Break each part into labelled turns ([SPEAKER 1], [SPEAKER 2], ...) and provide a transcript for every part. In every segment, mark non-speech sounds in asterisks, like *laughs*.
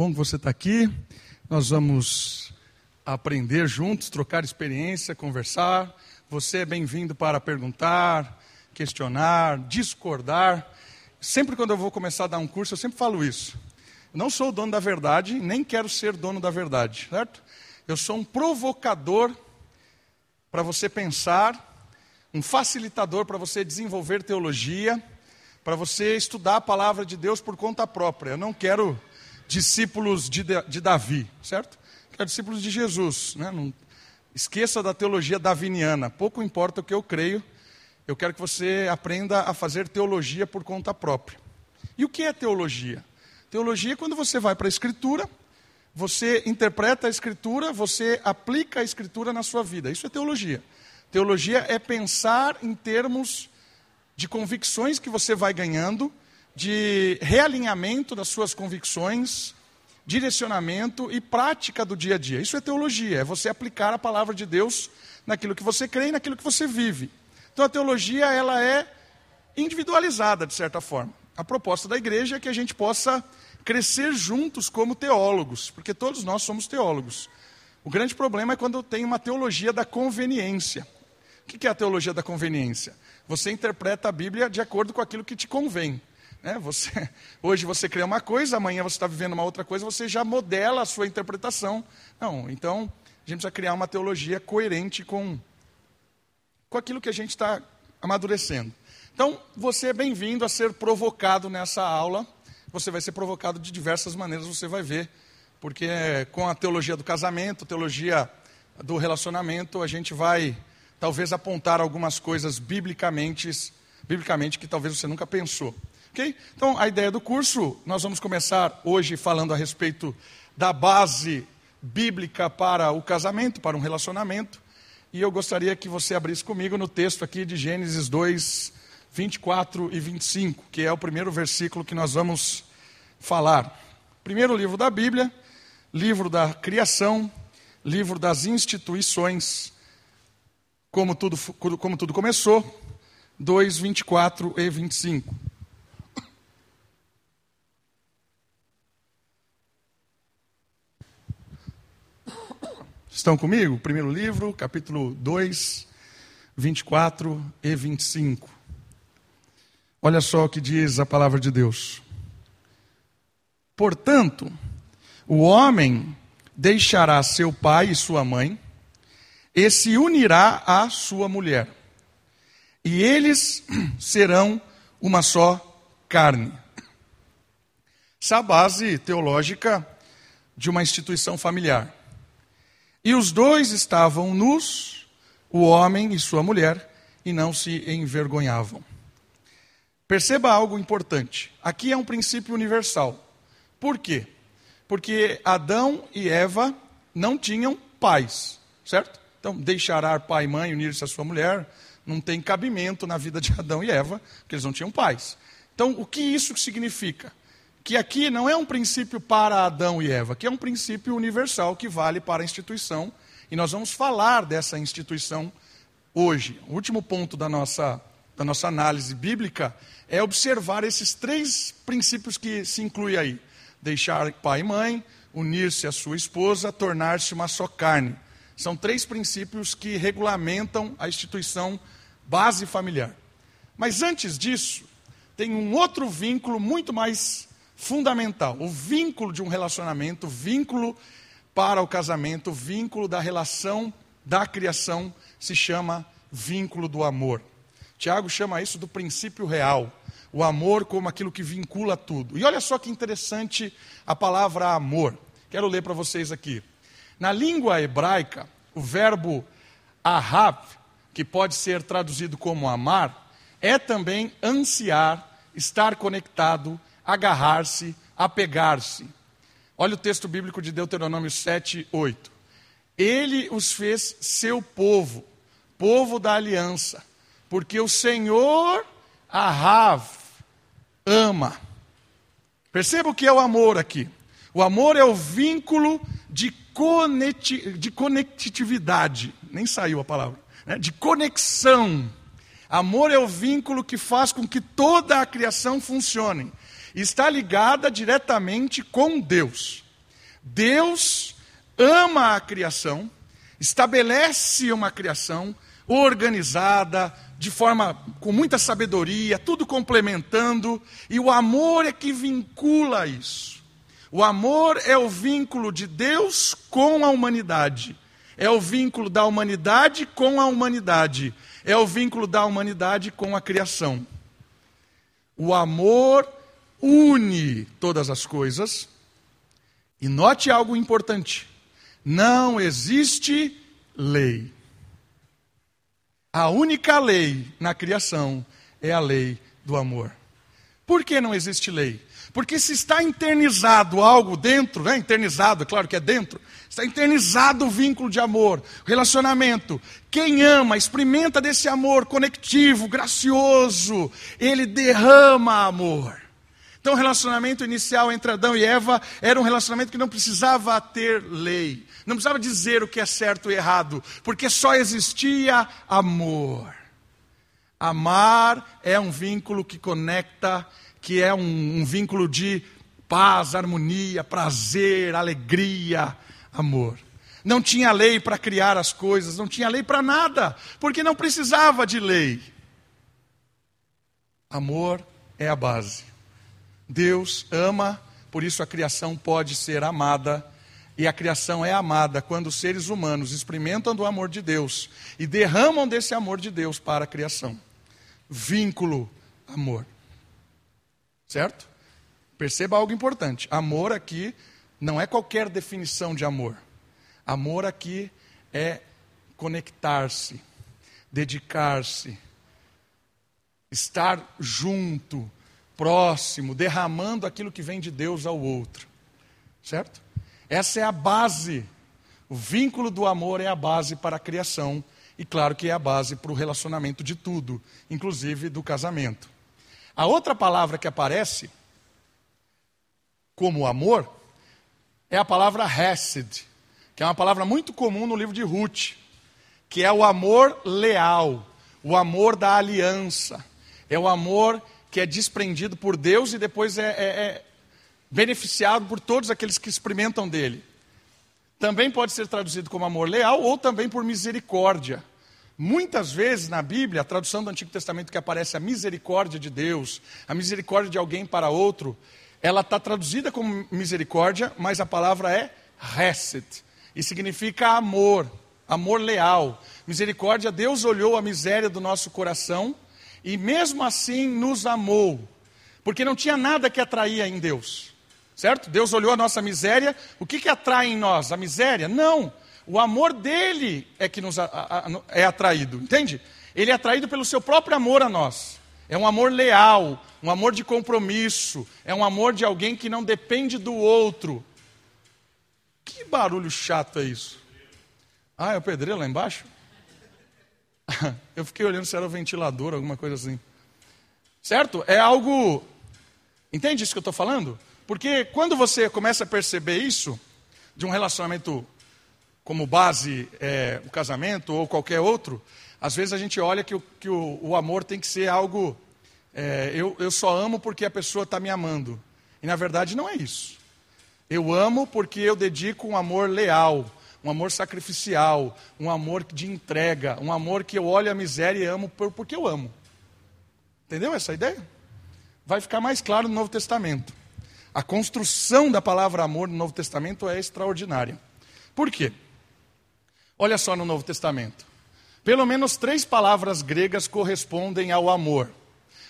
[SPEAKER 1] Bom que você está aqui. Nós vamos aprender juntos, trocar experiência, conversar. Você é bem-vindo para perguntar, questionar, discordar. Sempre quando eu vou começar a dar um curso, eu sempre falo isso. Eu não sou o dono da verdade, nem quero ser dono da verdade, certo? Eu sou um provocador para você pensar, um facilitador para você desenvolver teologia, para você estudar a palavra de Deus por conta própria. Eu não quero discípulos de, de Davi, certo? Quero discípulos de Jesus. Né? Não, esqueça da teologia daviniana. Pouco importa o que eu creio, eu quero que você aprenda a fazer teologia por conta própria. E o que é teologia? Teologia é quando você vai para a Escritura, você interpreta a Escritura, você aplica a Escritura na sua vida. Isso é teologia. Teologia é pensar em termos de convicções que você vai ganhando de realinhamento das suas convicções, direcionamento e prática do dia a dia. Isso é teologia, é você aplicar a palavra de Deus naquilo que você crê e naquilo que você vive. Então a teologia ela é individualizada de certa forma. A proposta da igreja é que a gente possa crescer juntos como teólogos, porque todos nós somos teólogos. O grande problema é quando tem uma teologia da conveniência. O que é a teologia da conveniência? Você interpreta a Bíblia de acordo com aquilo que te convém. Né? Você, *laughs* hoje você crê uma coisa, amanhã você está vivendo uma outra coisa, você já modela a sua interpretação. Não, então a gente precisa criar uma teologia coerente com, com aquilo que a gente está amadurecendo. Então, você é bem-vindo a ser provocado nessa aula. Você vai ser provocado de diversas maneiras, você vai ver. Porque com a teologia do casamento, teologia do relacionamento, a gente vai talvez apontar algumas coisas biblicamente, biblicamente que talvez você nunca pensou. Ok? Então, a ideia do curso, nós vamos começar hoje falando a respeito da base bíblica para o casamento, para um relacionamento. E eu gostaria que você abrisse comigo no texto aqui de Gênesis 2, 24 e 25, que é o primeiro versículo que nós vamos falar. Primeiro livro da Bíblia, livro da criação, livro das instituições, como tudo, como tudo começou, 2, 24 e 25. Estão comigo? Primeiro livro, capítulo 2, 24 e 25. Olha só o que diz a palavra de Deus. Portanto, o homem deixará seu pai e sua mãe, e se unirá à sua mulher, e eles *clears throat* serão uma só carne. Essa é a base teológica de uma instituição familiar. E os dois estavam nus, o homem e sua mulher, e não se envergonhavam. Perceba algo importante. Aqui é um princípio universal. Por quê? Porque Adão e Eva não tinham pais, certo? Então, deixará pai e mãe unir-se à sua mulher não tem cabimento na vida de Adão e Eva, porque eles não tinham pais. Então, o que isso significa? Que aqui não é um princípio para Adão e Eva, que é um princípio universal que vale para a instituição, e nós vamos falar dessa instituição hoje. O último ponto da nossa, da nossa análise bíblica é observar esses três princípios que se incluem aí: deixar pai e mãe, unir-se à sua esposa, tornar-se uma só carne. São três princípios que regulamentam a instituição base familiar. Mas antes disso, tem um outro vínculo muito mais fundamental. O vínculo de um relacionamento, vínculo para o casamento, vínculo da relação da criação se chama vínculo do amor. Tiago chama isso do princípio real. O amor como aquilo que vincula tudo. E olha só que interessante a palavra amor. Quero ler para vocês aqui. Na língua hebraica, o verbo ahav, que pode ser traduzido como amar, é também ansiar, estar conectado, agarrar-se, apegar-se. Olha o texto bíblico de Deuteronômio 7, 8. Ele os fez seu povo, povo da aliança, porque o Senhor Ahav ama. Perceba o que é o amor aqui. O amor é o vínculo de, conecti de conectividade, nem saiu a palavra, né? de conexão. Amor é o vínculo que faz com que toda a criação funcione está ligada diretamente com Deus. Deus ama a criação, estabelece uma criação organizada, de forma com muita sabedoria, tudo complementando, e o amor é que vincula isso. O amor é o vínculo de Deus com a humanidade. É o vínculo da humanidade com a humanidade. É o vínculo da humanidade com a criação. O amor une todas as coisas. E note algo importante: não existe lei. A única lei na criação é a lei do amor. Por que não existe lei? Porque se está internizado algo dentro, né? internizado, claro que é dentro, está internizado o vínculo de amor, relacionamento. Quem ama, experimenta desse amor conectivo, gracioso, ele derrama amor. Então, o relacionamento inicial entre Adão e Eva era um relacionamento que não precisava ter lei, não precisava dizer o que é certo e errado, porque só existia amor. Amar é um vínculo que conecta, que é um, um vínculo de paz, harmonia, prazer, alegria, amor. Não tinha lei para criar as coisas, não tinha lei para nada, porque não precisava de lei. Amor é a base. Deus ama, por isso a criação pode ser amada. E a criação é amada quando os seres humanos experimentam do amor de Deus e derramam desse amor de Deus para a criação. Vínculo, amor. Certo? Perceba algo importante: amor aqui não é qualquer definição de amor. Amor aqui é conectar-se, dedicar-se, estar junto, próximo, derramando aquilo que vem de Deus ao outro. Certo? Essa é a base. O vínculo do amor é a base para a criação e, claro, que é a base para o relacionamento de tudo, inclusive do casamento. A outra palavra que aparece como amor é a palavra hesed, que é uma palavra muito comum no livro de Ruth, que é o amor leal, o amor da aliança, é o amor que é desprendido por Deus e depois é, é, é beneficiado por todos aqueles que experimentam dele. Também pode ser traduzido como amor leal ou também por misericórdia. Muitas vezes na Bíblia, a tradução do Antigo Testamento que aparece a misericórdia de Deus, a misericórdia de alguém para outro, ela está traduzida como misericórdia, mas a palavra é hesed, e significa amor, amor leal. Misericórdia, Deus olhou a miséria do nosso coração e mesmo assim nos amou, porque não tinha nada que atraía em Deus, certo? Deus olhou a nossa miséria, o que, que atrai em nós? A miséria? Não, o amor dele é que nos a, a, a, é atraído, entende? Ele é atraído pelo seu próprio amor a nós. É um amor leal, um amor de compromisso, é um amor de alguém que não depende do outro. Que barulho chato é isso? Ah, é o pedreiro lá embaixo? *laughs* Eu fiquei olhando se era o ventilador, alguma coisa assim. Certo? É algo. Entende isso que eu estou falando? Porque quando você começa a perceber isso, de um relacionamento como base é, o casamento ou qualquer outro, às vezes a gente olha que o, que o, o amor tem que ser algo. É, eu, eu só amo porque a pessoa está me amando. E na verdade não é isso. Eu amo porque eu dedico um amor leal, um amor sacrificial, um amor de entrega, um amor que eu olho a miséria e amo porque eu amo. Entendeu essa ideia? Vai ficar mais claro no Novo Testamento. A construção da palavra amor no Novo Testamento é extraordinária. Por quê? Olha só no Novo Testamento. Pelo menos três palavras gregas correspondem ao amor.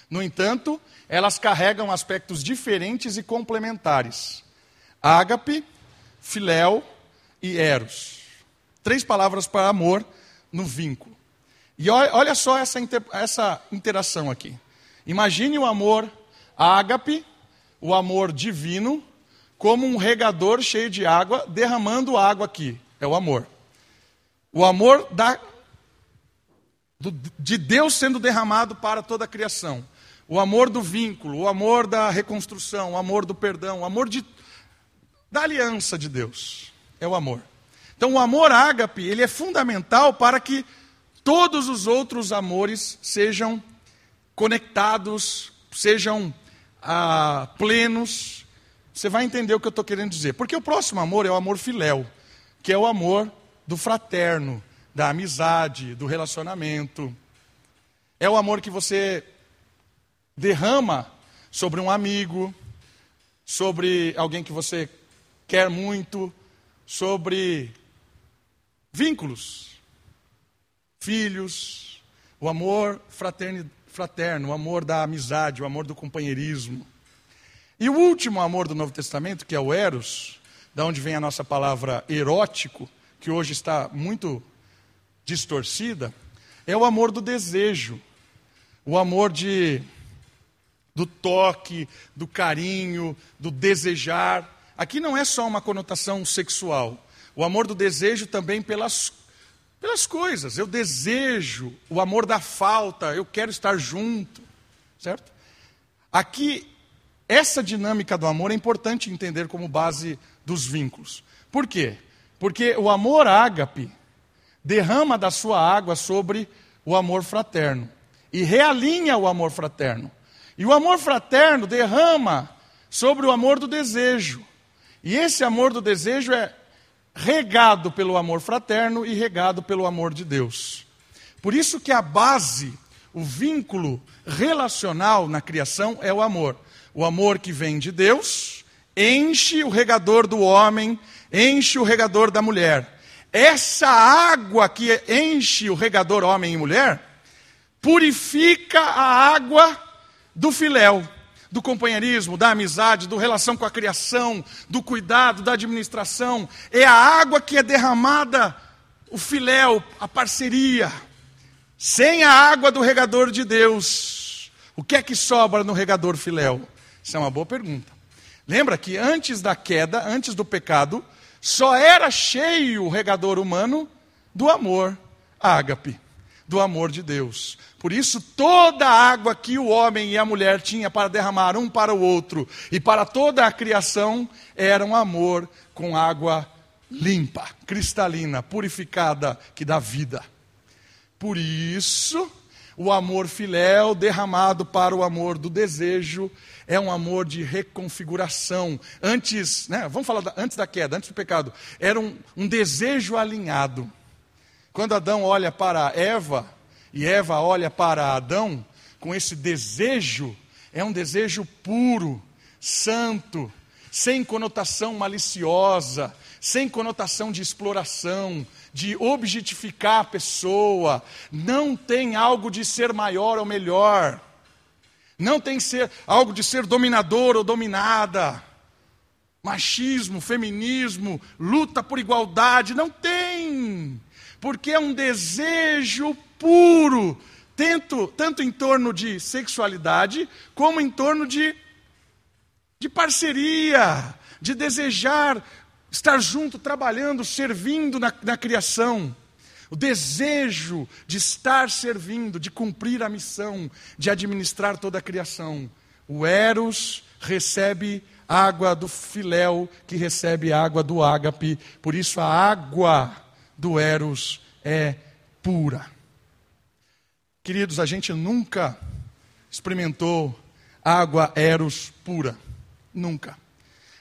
[SPEAKER 1] No entanto, elas carregam aspectos diferentes e complementares. Ágape, filéu e eros. Três palavras para amor no vínculo. E olha só essa, essa interação aqui. Imagine o amor ágape, o amor divino, como um regador cheio de água, derramando água aqui. É o amor. O amor da, do, de Deus sendo derramado para toda a criação. O amor do vínculo, o amor da reconstrução, o amor do perdão, o amor de, da aliança de Deus. É o amor. Então, o amor ágape, ele é fundamental para que todos os outros amores sejam conectados, sejam ah, plenos, você vai entender o que eu estou querendo dizer. Porque o próximo amor é o amor filéu, que é o amor do fraterno, da amizade, do relacionamento. É o amor que você derrama sobre um amigo, sobre alguém que você quer muito, sobre vínculos, filhos, o amor fraterno, fraterno, o amor da amizade, o amor do companheirismo. E o último amor do Novo Testamento, que é o eros, da onde vem a nossa palavra erótico, que hoje está muito distorcida, é o amor do desejo, o amor de do toque, do carinho, do desejar. Aqui não é só uma conotação sexual. O amor do desejo também pelas, pelas coisas. Eu desejo, o amor da falta, eu quero estar junto. Certo? Aqui, essa dinâmica do amor é importante entender como base dos vínculos. Por quê? Porque o amor ágape derrama da sua água sobre o amor fraterno e realinha o amor fraterno. E o amor fraterno derrama sobre o amor do desejo. E esse amor do desejo é regado pelo amor fraterno e regado pelo amor de Deus. Por isso que a base, o vínculo relacional na criação é o amor. O amor que vem de Deus enche o regador do homem, enche o regador da mulher. Essa água que enche o regador homem e mulher purifica a água do filéu, do companheirismo, da amizade, do relação com a criação, do cuidado, da administração. É a água que é derramada, o filéu, a parceria. Sem a água do regador de Deus, o que é que sobra no regador filéu? Isso é uma boa pergunta. Lembra que antes da queda, antes do pecado, só era cheio o regador humano do amor ágape do amor de Deus. Por isso, toda a água que o homem e a mulher tinham para derramar um para o outro e para toda a criação era um amor com água limpa, cristalina, purificada, que dá vida. Por isso, o amor filéu derramado para o amor do desejo é um amor de reconfiguração. Antes, né, vamos falar da, antes da queda, antes do pecado, era um, um desejo alinhado quando Adão olha para Eva e Eva olha para Adão, com esse desejo, é um desejo puro, santo, sem conotação maliciosa, sem conotação de exploração, de objetificar a pessoa, não tem algo de ser maior ou melhor, não tem ser algo de ser dominador ou dominada, machismo, feminismo, luta por igualdade, não tem porque é um desejo puro, tanto, tanto em torno de sexualidade, como em torno de, de parceria, de desejar estar junto, trabalhando, servindo na, na criação. O desejo de estar servindo, de cumprir a missão, de administrar toda a criação. O Eros recebe água do filéu, que recebe água do ágape. Por isso a água do Eros é pura. Queridos, a gente nunca experimentou água Eros pura. Nunca.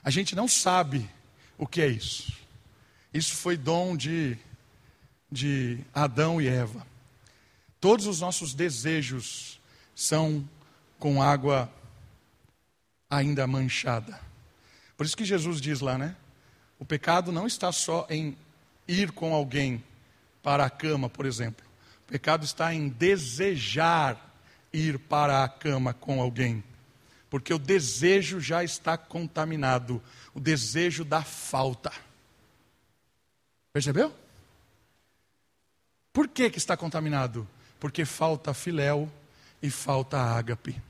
[SPEAKER 1] A gente não sabe o que é isso. Isso foi dom de, de Adão e Eva. Todos os nossos desejos são com água ainda manchada. Por isso que Jesus diz lá, né? O pecado não está só em ir com alguém para a cama, por exemplo. O pecado está em desejar ir para a cama com alguém. Porque o desejo já está contaminado. O desejo da falta. Percebeu? Por que, que está contaminado? Porque falta filéu e falta ágape.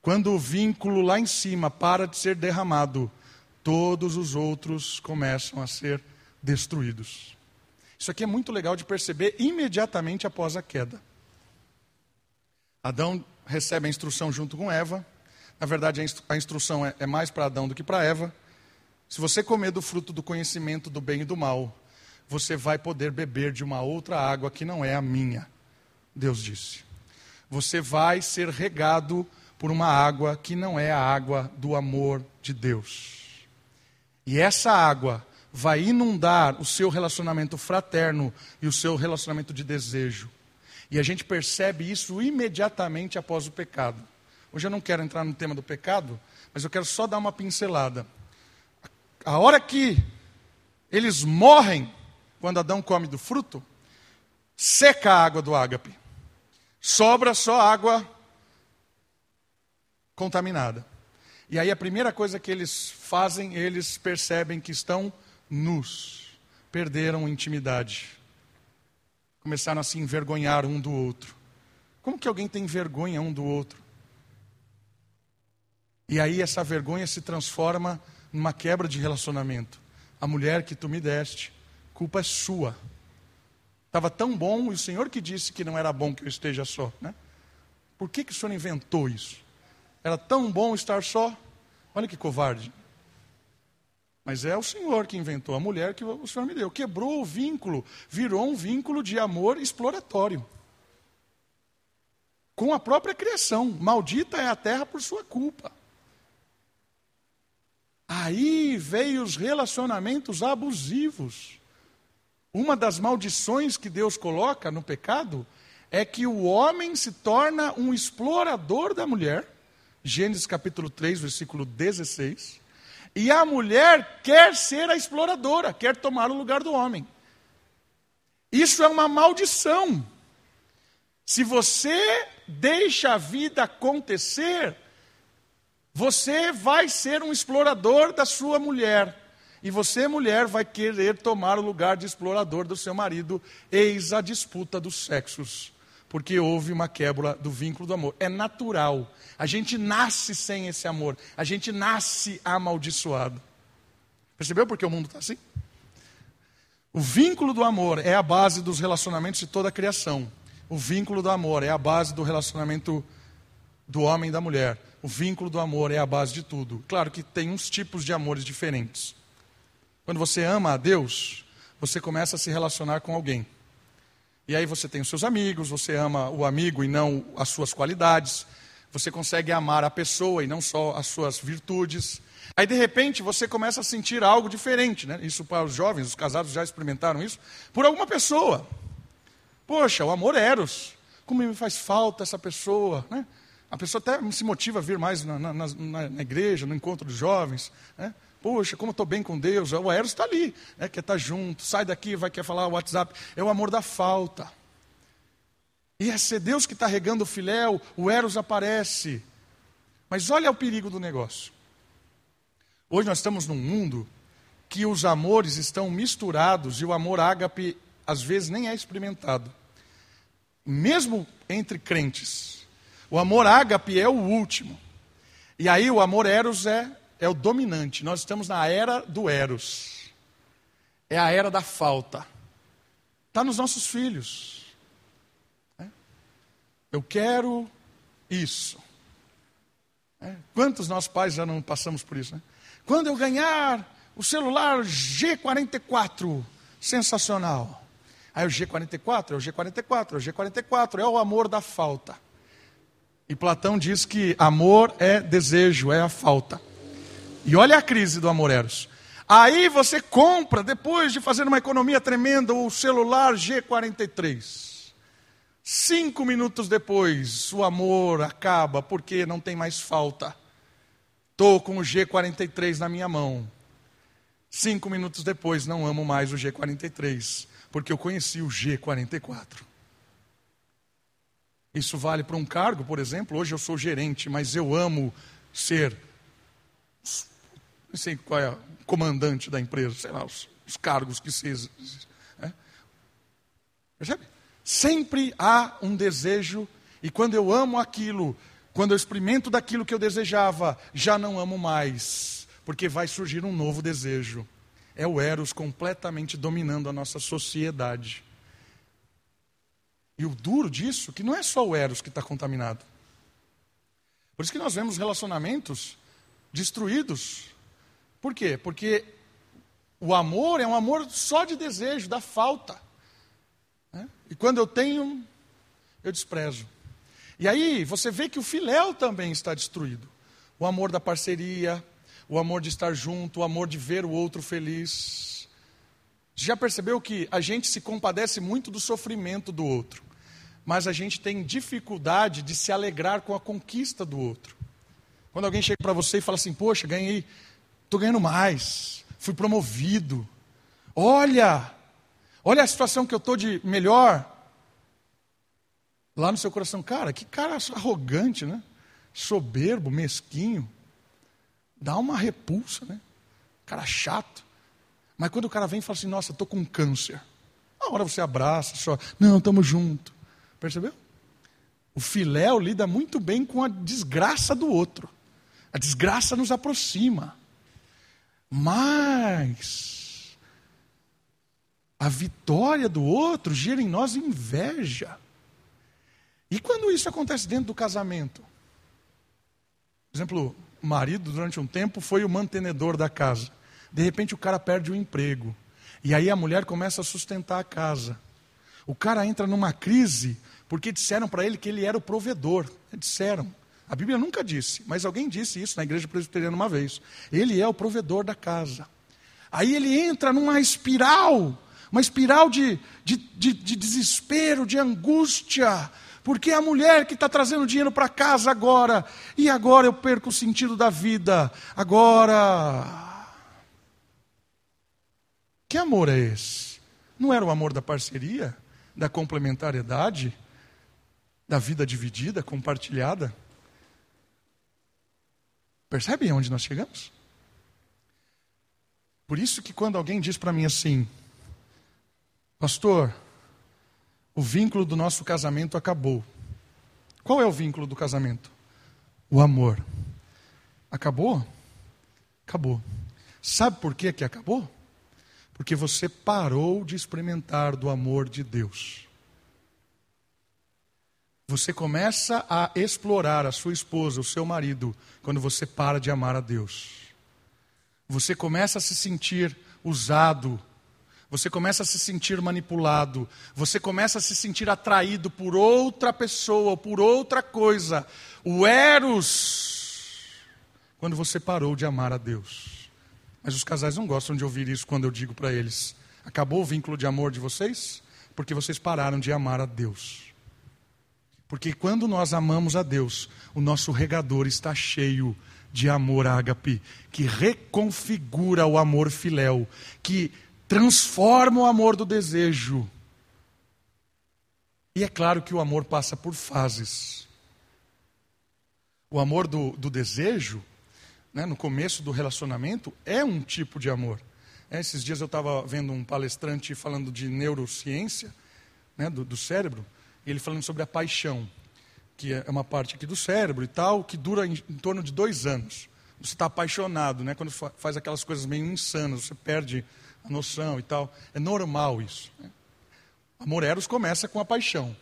[SPEAKER 1] Quando o vínculo lá em cima para de ser derramado, todos os outros começam a ser destruídos. Isso aqui é muito legal de perceber imediatamente após a queda. Adão recebe a instrução junto com Eva. Na verdade, a instrução é, é mais para Adão do que para Eva. Se você comer do fruto do conhecimento do bem e do mal, você vai poder beber de uma outra água que não é a minha. Deus disse. Você vai ser regado por uma água que não é a água do amor de Deus. E essa água vai inundar o seu relacionamento fraterno e o seu relacionamento de desejo. E a gente percebe isso imediatamente após o pecado. Hoje eu não quero entrar no tema do pecado, mas eu quero só dar uma pincelada. A hora que eles morrem, quando Adão come do fruto, seca a água do ágape. Sobra só água contaminada. E aí a primeira coisa que eles fazem, eles percebem que estão nus, perderam intimidade. Começaram a se envergonhar um do outro. Como que alguém tem vergonha um do outro? E aí essa vergonha se transforma numa quebra de relacionamento. A mulher que tu me deste, culpa é sua. Estava tão bom e o Senhor que disse que não era bom que eu esteja só, né? Por que, que o Senhor inventou isso? Era tão bom estar só. Olha que covarde. Mas é o Senhor que inventou a mulher que o Senhor me deu. Quebrou o vínculo, virou um vínculo de amor exploratório. Com a própria criação. Maldita é a terra por sua culpa. Aí veio os relacionamentos abusivos. Uma das maldições que Deus coloca no pecado é que o homem se torna um explorador da mulher. Gênesis capítulo 3, versículo 16. E a mulher quer ser a exploradora, quer tomar o lugar do homem. Isso é uma maldição. Se você deixa a vida acontecer, você vai ser um explorador da sua mulher. E você, mulher, vai querer tomar o lugar de explorador do seu marido. Eis a disputa dos sexos. Porque houve uma quebra do vínculo do amor. É natural. A gente nasce sem esse amor. A gente nasce amaldiçoado. Percebeu porque o mundo está assim? O vínculo do amor é a base dos relacionamentos de toda a criação. O vínculo do amor é a base do relacionamento do homem e da mulher. O vínculo do amor é a base de tudo. Claro que tem uns tipos de amores diferentes. Quando você ama a Deus, você começa a se relacionar com alguém. E aí você tem os seus amigos, você ama o amigo e não as suas qualidades. Você consegue amar a pessoa e não só as suas virtudes. Aí de repente você começa a sentir algo diferente, né? Isso para os jovens, os casados já experimentaram isso, por alguma pessoa. Poxa, o amor é eros. Como me faz falta essa pessoa, né? A pessoa até se motiva a vir mais na, na, na, na igreja, no encontro dos jovens. Né? Poxa, como estou bem com Deus. O Eros está ali, né? quer estar tá junto. Sai daqui, vai querer falar o WhatsApp. É o amor da falta. E é ser Deus que está regando o filéu, o Eros aparece. Mas olha o perigo do negócio. Hoje nós estamos num mundo que os amores estão misturados e o amor ágape às vezes nem é experimentado. Mesmo entre crentes. O amor ágape é o último. E aí o amor eros é, é o dominante. Nós estamos na era do eros. É a era da falta. Está nos nossos filhos. Eu quero isso. É. Quantos nós pais já não passamos por isso? Né? Quando eu ganhar o celular G44, sensacional. Aí o G44 é o G44, é o G44, é o amor da falta. E Platão diz que amor é desejo, é a falta. E olha a crise do amor eros. Aí você compra, depois de fazer uma economia tremenda, o celular G43. Cinco minutos depois, o amor acaba porque não tem mais falta. Estou com o G43 na minha mão. Cinco minutos depois, não amo mais o G43, porque eu conheci o G44. Isso vale para um cargo, por exemplo. Hoje eu sou gerente, mas eu amo ser, não sei qual é, comandante da empresa, sei lá, os, os cargos que se. É? Percebe? Sempre há um desejo, e quando eu amo aquilo, quando eu experimento daquilo que eu desejava, já não amo mais, porque vai surgir um novo desejo. É o Eros completamente dominando a nossa sociedade. E o duro disso, que não é só o Eros que está contaminado. Por isso que nós vemos relacionamentos destruídos. Por quê? Porque o amor é um amor só de desejo, da falta. E quando eu tenho, eu desprezo. E aí você vê que o filéu também está destruído. O amor da parceria, o amor de estar junto, o amor de ver o outro feliz. Já percebeu que a gente se compadece muito do sofrimento do outro, mas a gente tem dificuldade de se alegrar com a conquista do outro. Quando alguém chega para você e fala assim: Poxa, ganhei, estou ganhando mais, fui promovido. Olha, olha a situação que eu estou de melhor lá no seu coração, cara, que cara arrogante, né? Soberbo, mesquinho. Dá uma repulsa, né? Cara chato. Mas quando o cara vem e fala assim, nossa, estou com câncer. Na hora você abraça, só, não, estamos junto. Percebeu? O filéu lida muito bem com a desgraça do outro. A desgraça nos aproxima. Mas a vitória do outro gera em nós inveja. E quando isso acontece dentro do casamento? Por exemplo, o marido, durante um tempo, foi o mantenedor da casa. De repente, o cara perde o emprego. E aí a mulher começa a sustentar a casa. O cara entra numa crise porque disseram para ele que ele era o provedor. Disseram. A Bíblia nunca disse, mas alguém disse isso na igreja presbiteriana uma vez. Ele é o provedor da casa. Aí ele entra numa espiral, uma espiral de, de, de, de desespero, de angústia, porque é a mulher que está trazendo dinheiro para casa agora, e agora eu perco o sentido da vida, agora. Que amor é esse? Não era o amor da parceria, da complementariedade, da vida dividida, compartilhada? Percebem aonde nós chegamos? Por isso que quando alguém diz para mim assim, pastor, o vínculo do nosso casamento acabou. Qual é o vínculo do casamento? O amor. Acabou? Acabou. Sabe por que, que acabou? Porque você parou de experimentar do amor de Deus. Você começa a explorar a sua esposa, o seu marido, quando você para de amar a Deus. Você começa a se sentir usado, você começa a se sentir manipulado, você começa a se sentir atraído por outra pessoa, por outra coisa. O Eros, quando você parou de amar a Deus. Mas os casais não gostam de ouvir isso quando eu digo para eles: acabou o vínculo de amor de vocês? Porque vocês pararam de amar a Deus. Porque quando nós amamos a Deus, o nosso regador está cheio de amor ágape, que reconfigura o amor filéu, que transforma o amor do desejo. E é claro que o amor passa por fases. O amor do, do desejo, né, no começo do relacionamento, é um tipo de amor. É, esses dias eu estava vendo um palestrante falando de neurociência, né, do, do cérebro, ele falando sobre a paixão, que é uma parte aqui do cérebro e tal, que dura em, em torno de dois anos. Você está apaixonado, né, quando faz aquelas coisas meio insanas, você perde a noção e tal. É normal isso. Né? Amor eros começa com a paixão.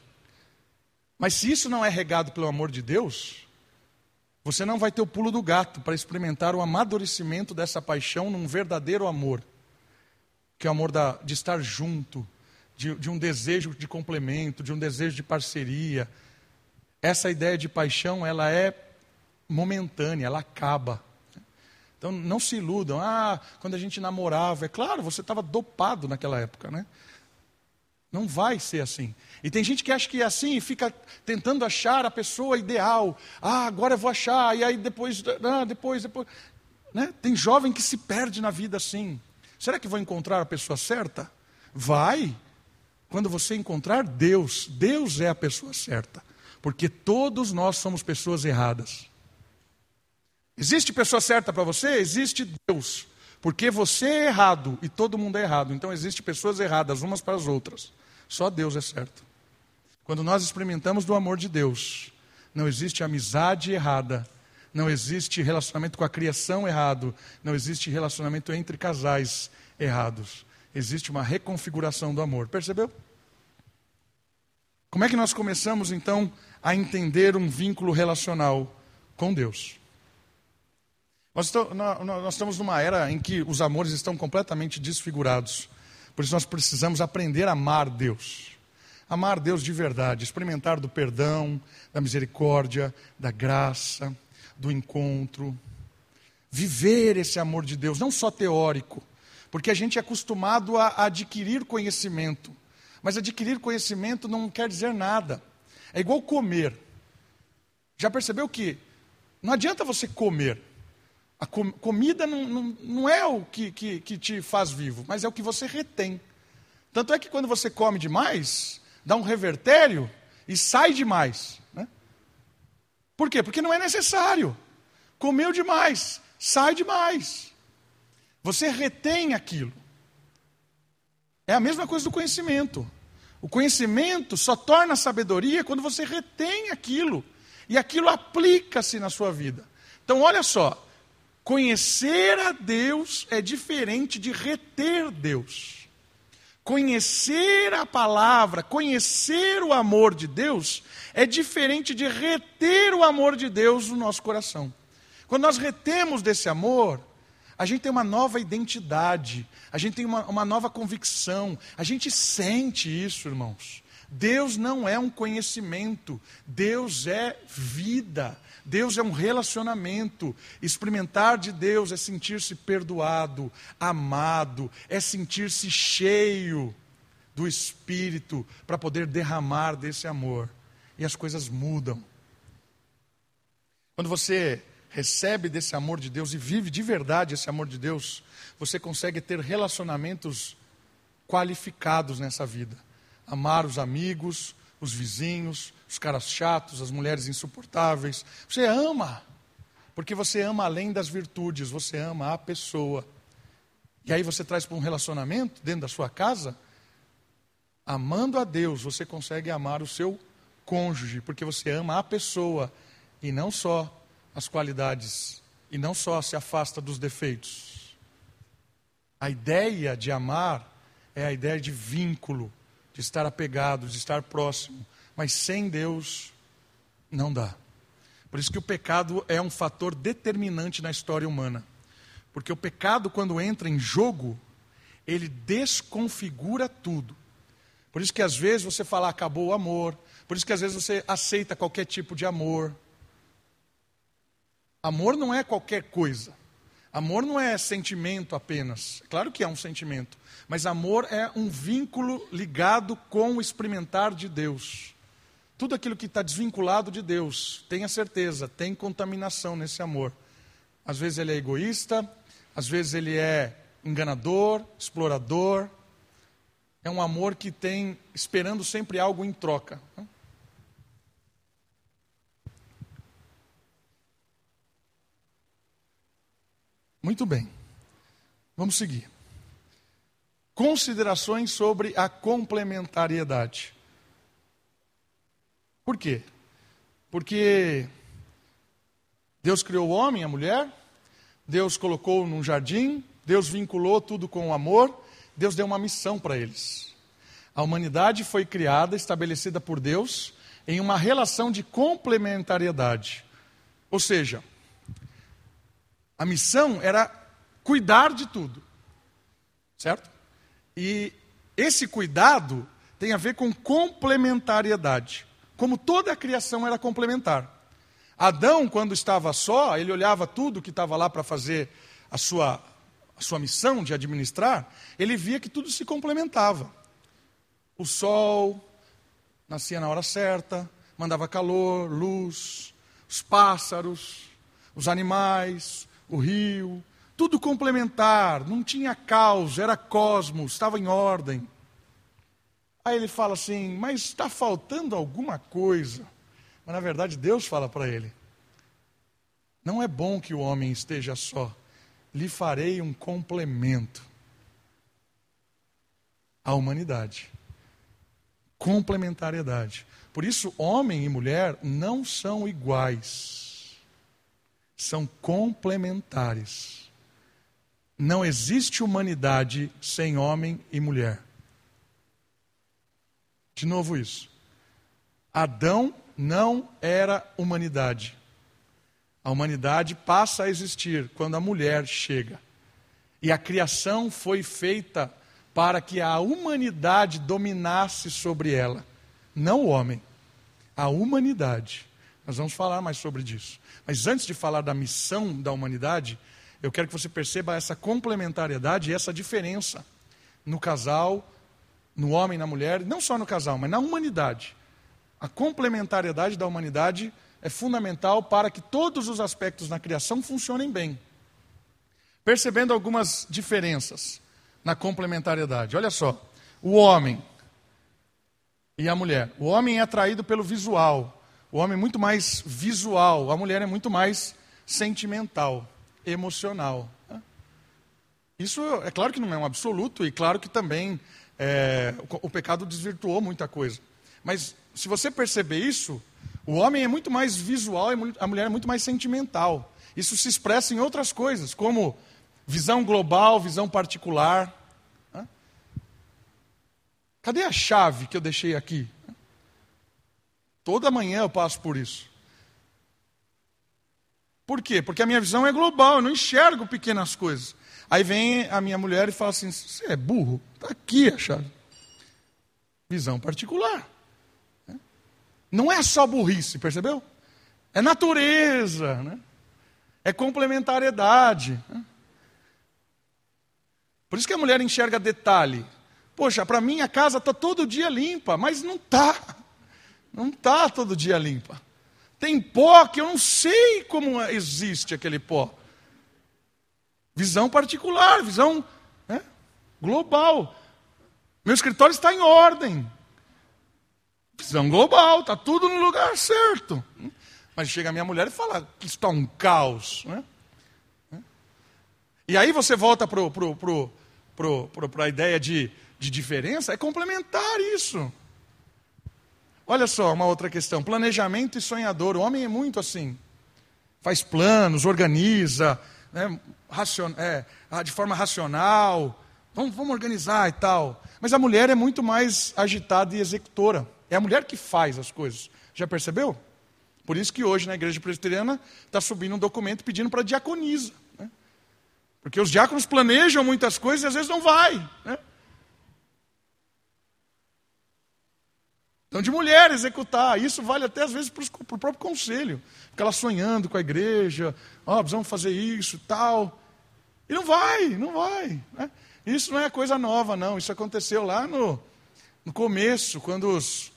[SPEAKER 1] Mas se isso não é regado pelo amor de Deus, você não vai ter o pulo do gato para experimentar o amadurecimento dessa paixão num verdadeiro amor, que é o amor da, de estar junto, de, de um desejo de complemento, de um desejo de parceria. Essa ideia de paixão, ela é momentânea, ela acaba. Então não se iludam. Ah, quando a gente namorava, é claro, você estava dopado naquela época, né? Não vai ser assim. E tem gente que acha que é assim e fica tentando achar a pessoa ideal. Ah, agora eu vou achar, e aí depois, ah, depois, depois. Né? Tem jovem que se perde na vida assim. Será que vou encontrar a pessoa certa? Vai. Quando você encontrar Deus, Deus é a pessoa certa. Porque todos nós somos pessoas erradas. Existe pessoa certa para você? Existe Deus. Porque você é errado e todo mundo é errado. Então existe pessoas erradas umas para as outras. Só Deus é certo. Quando nós experimentamos do amor de Deus, não existe amizade errada, não existe relacionamento com a criação errado, não existe relacionamento entre casais errados. Existe uma reconfiguração do amor. Percebeu? Como é que nós começamos então a entender um vínculo relacional com Deus? Nós, estamos numa era em que os amores estão completamente desfigurados. Por isso nós precisamos aprender a amar Deus. amar Deus de verdade, experimentar do perdão, da misericórdia, da graça, do encontro. Viver esse amor de Deus, não só teórico, porque a gente é acostumado a adquirir conhecimento, mas adquirir conhecimento não quer dizer nada. É igual comer. Já percebeu que não adianta você comer. A com, comida não, não, não, é o que, que, que te faz vivo, mas é o que você retém. Tanto é que quando você come demais, dá um revertério e sai demais. Né? Por quê? Porque não é necessário. Comeu demais, sai demais. Você retém aquilo. É a mesma coisa do conhecimento. O conhecimento só torna sabedoria quando você retém aquilo. E aquilo aplica-se na sua vida. Então, olha só. Conhecer a Deus é diferente de reter Deus. Conhecer a palavra, conhecer o amor de Deus, é diferente de reter o amor de Deus no nosso coração. Quando nós retemos desse amor, a gente tem uma nova identidade, a gente tem uma, uma nova convicção, a gente sente isso, irmãos. Deus não é um conhecimento, Deus é vida. Deus é um relacionamento. Experimentar de Deus é sentir-se perdoado, amado, é sentir-se cheio do Espírito para poder derramar desse amor. E as coisas mudam. Quando você recebe desse amor de Deus e vive de verdade esse amor de Deus, você consegue ter relacionamentos qualificados nessa vida. Amar os amigos, os vizinhos, os caras chatos, as mulheres insuportáveis. Você ama, porque você ama além das virtudes, você ama a pessoa. E aí você traz para um relacionamento dentro da sua casa, amando a Deus, você consegue amar o seu cônjuge, porque você ama a pessoa e não só as qualidades, e não só se afasta dos defeitos. A ideia de amar é a ideia de vínculo, de estar apegado, de estar próximo. Mas sem Deus, não dá. Por isso que o pecado é um fator determinante na história humana. Porque o pecado, quando entra em jogo, ele desconfigura tudo. Por isso que às vezes você fala, acabou o amor. Por isso que às vezes você aceita qualquer tipo de amor. Amor não é qualquer coisa. Amor não é sentimento apenas. Claro que é um sentimento. Mas amor é um vínculo ligado com o experimentar de Deus. Tudo aquilo que está desvinculado de Deus, tenha certeza, tem contaminação nesse amor. Às vezes ele é egoísta, às vezes ele é enganador, explorador. É um amor que tem esperando sempre algo em troca. Muito bem. Vamos seguir. Considerações sobre a complementariedade. Por quê? Porque Deus criou o homem, a mulher, Deus colocou num jardim, Deus vinculou tudo com o amor, Deus deu uma missão para eles. A humanidade foi criada, estabelecida por Deus, em uma relação de complementariedade. Ou seja, a missão era cuidar de tudo. Certo? E esse cuidado tem a ver com complementariedade como toda a criação era complementar. Adão, quando estava só, ele olhava tudo que estava lá para fazer a sua, a sua missão de administrar, ele via que tudo se complementava. O sol nascia na hora certa, mandava calor, luz, os pássaros, os animais, o rio, tudo complementar, não tinha caos, era cosmos, estava em ordem. Aí ele fala assim: Mas está faltando alguma coisa. Mas na verdade Deus fala para ele: Não é bom que o homem esteja só, lhe farei um complemento à humanidade. Complementariedade. Por isso, homem e mulher não são iguais, são complementares. Não existe humanidade sem homem e mulher. De novo isso. Adão não era humanidade. A humanidade passa a existir quando a mulher chega. E a criação foi feita para que a humanidade dominasse sobre ela. Não o homem, a humanidade. Nós vamos falar mais sobre isso. Mas antes de falar da missão da humanidade, eu quero que você perceba essa complementariedade e essa diferença no casal, no homem e na mulher, não só no casal, mas na humanidade. A complementariedade da humanidade é fundamental para que todos os aspectos na criação funcionem bem. Percebendo algumas diferenças na complementariedade. Olha só, o homem e a mulher. O homem é atraído pelo visual. O homem é muito mais visual, a mulher é muito mais sentimental, emocional. Isso é claro que não é um absoluto e claro que também é, o, o pecado desvirtuou muita coisa. Mas se você perceber isso, o homem é muito mais visual e a mulher é muito mais sentimental. Isso se expressa em outras coisas, como visão global, visão particular. Cadê a chave que eu deixei aqui? Toda manhã eu passo por isso. Por quê? Porque a minha visão é global, eu não enxergo pequenas coisas. Aí vem a minha mulher e fala assim: você é burro? Está aqui a chave. Visão particular. Não é só burrice, percebeu? É natureza, né? é complementariedade. Né? Por isso que a mulher enxerga detalhe. Poxa, para mim a casa está todo dia limpa, mas não está. Não está todo dia limpa. Tem pó que eu não sei como existe aquele pó. Visão particular, visão né, global. Meu escritório está em ordem. Visão global, está tudo no lugar certo. Mas chega a minha mulher e fala que está um caos. Né? E aí você volta para a ideia de, de diferença, é complementar isso. Olha só uma outra questão: planejamento e sonhador. O homem é muito assim. Faz planos, organiza, né, racion, é, de forma racional. Vamos, vamos organizar e tal. Mas a mulher é muito mais agitada e executora. É a mulher que faz as coisas. Já percebeu? Por isso que hoje na igreja presbiteriana está subindo um documento pedindo para diaconisa. Né? Porque os diáconos planejam muitas coisas e às vezes não vai. Né? Então, de mulher executar. Isso vale até às vezes para o próprio conselho. Fica lá sonhando com a igreja, ó, oh, precisamos fazer isso tal. E não vai, não vai. Né? Isso não é coisa nova, não. Isso aconteceu lá no, no começo, quando os,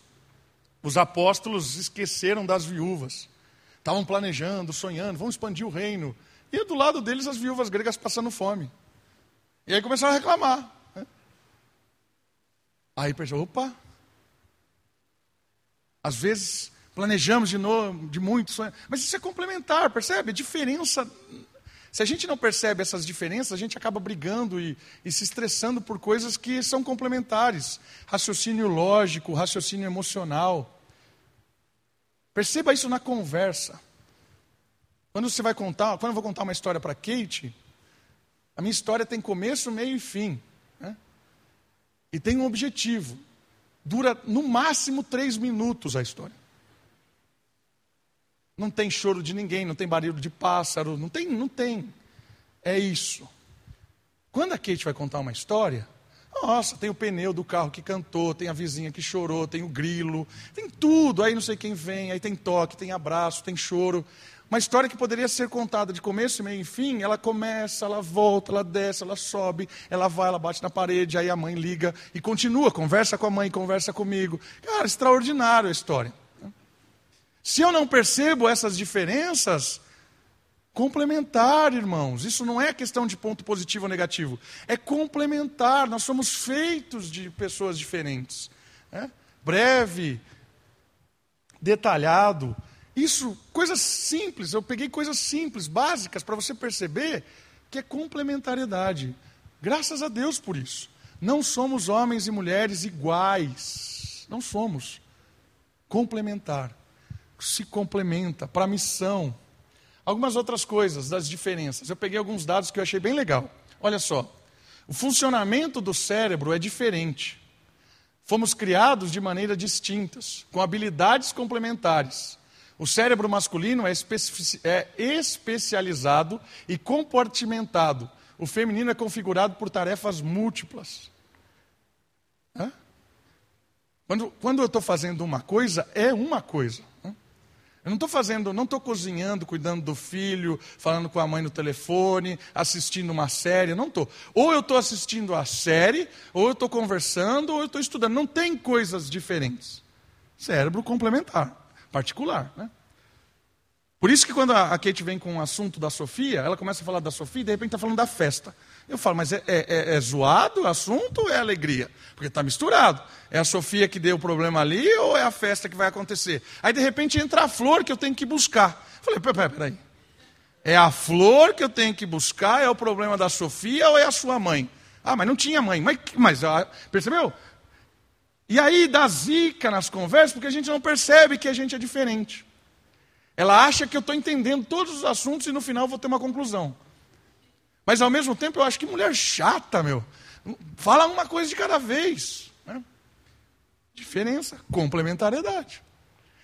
[SPEAKER 1] os apóstolos esqueceram das viúvas. Estavam planejando, sonhando, vamos expandir o reino. E do lado deles as viúvas gregas passando fome. E aí começaram a reclamar. Né? Aí pensou, opa. Às vezes planejamos de novo, de muito, sonho, mas isso é complementar, percebe? A diferença. Se a gente não percebe essas diferenças, a gente acaba brigando e, e se estressando por coisas que são complementares. Raciocínio lógico, raciocínio emocional. Perceba isso na conversa. Quando você vai contar, quando eu vou contar uma história para Kate, a minha história tem começo, meio e fim. Né? E tem um objetivo. Dura no máximo três minutos a história. Não tem choro de ninguém, não tem barulho de pássaro, não tem, não tem. É isso. Quando a Kate vai contar uma história, nossa, tem o pneu do carro que cantou, tem a vizinha que chorou, tem o grilo, tem tudo. Aí não sei quem vem, aí tem toque, tem abraço, tem choro. Uma história que poderia ser contada de começo, meio e fim, ela começa, ela volta, ela desce, ela sobe, ela vai, ela bate na parede, aí a mãe liga e continua, conversa com a mãe, conversa comigo. Cara, extraordinário a história. Se eu não percebo essas diferenças, Complementar, irmãos. Isso não é questão de ponto positivo ou negativo. É complementar. Nós somos feitos de pessoas diferentes. É? Breve, detalhado. Isso, coisas simples. Eu peguei coisas simples, básicas, para você perceber que é complementariedade. Graças a Deus por isso. Não somos homens e mulheres iguais. Não somos. Complementar. Se complementa para a missão Algumas outras coisas das diferenças. Eu peguei alguns dados que eu achei bem legal. Olha só. O funcionamento do cérebro é diferente. Fomos criados de maneira distintas, com habilidades complementares. O cérebro masculino é, é especializado e compartimentado. O feminino é configurado por tarefas múltiplas. Hã? Quando, quando eu estou fazendo uma coisa, é uma coisa. Né? Eu não estou fazendo, não estou cozinhando, cuidando do filho, falando com a mãe no telefone, assistindo uma série, não estou. Ou eu estou assistindo a série, ou eu estou conversando, ou eu estou estudando. Não tem coisas diferentes. Cérebro complementar, particular. Né? Por isso que quando a Kate vem com o assunto da Sofia, ela começa a falar da Sofia e de repente está falando da festa. Eu falo, mas é, é, é, é zoado o assunto ou é alegria? Porque está misturado. É a Sofia que deu o problema ali ou é a festa que vai acontecer? Aí de repente entra a flor que eu tenho que buscar. Eu falei, peraí, peraí. É a flor que eu tenho que buscar? É o problema da Sofia ou é a sua mãe? Ah, mas não tinha mãe. Mas, mas ah, percebeu? E aí dá zica nas conversas porque a gente não percebe que a gente é diferente. Ela acha que eu estou entendendo todos os assuntos e no final vou ter uma conclusão. Mas ao mesmo tempo eu acho que mulher chata, meu. Fala uma coisa de cada vez. Né? Diferença, complementariedade.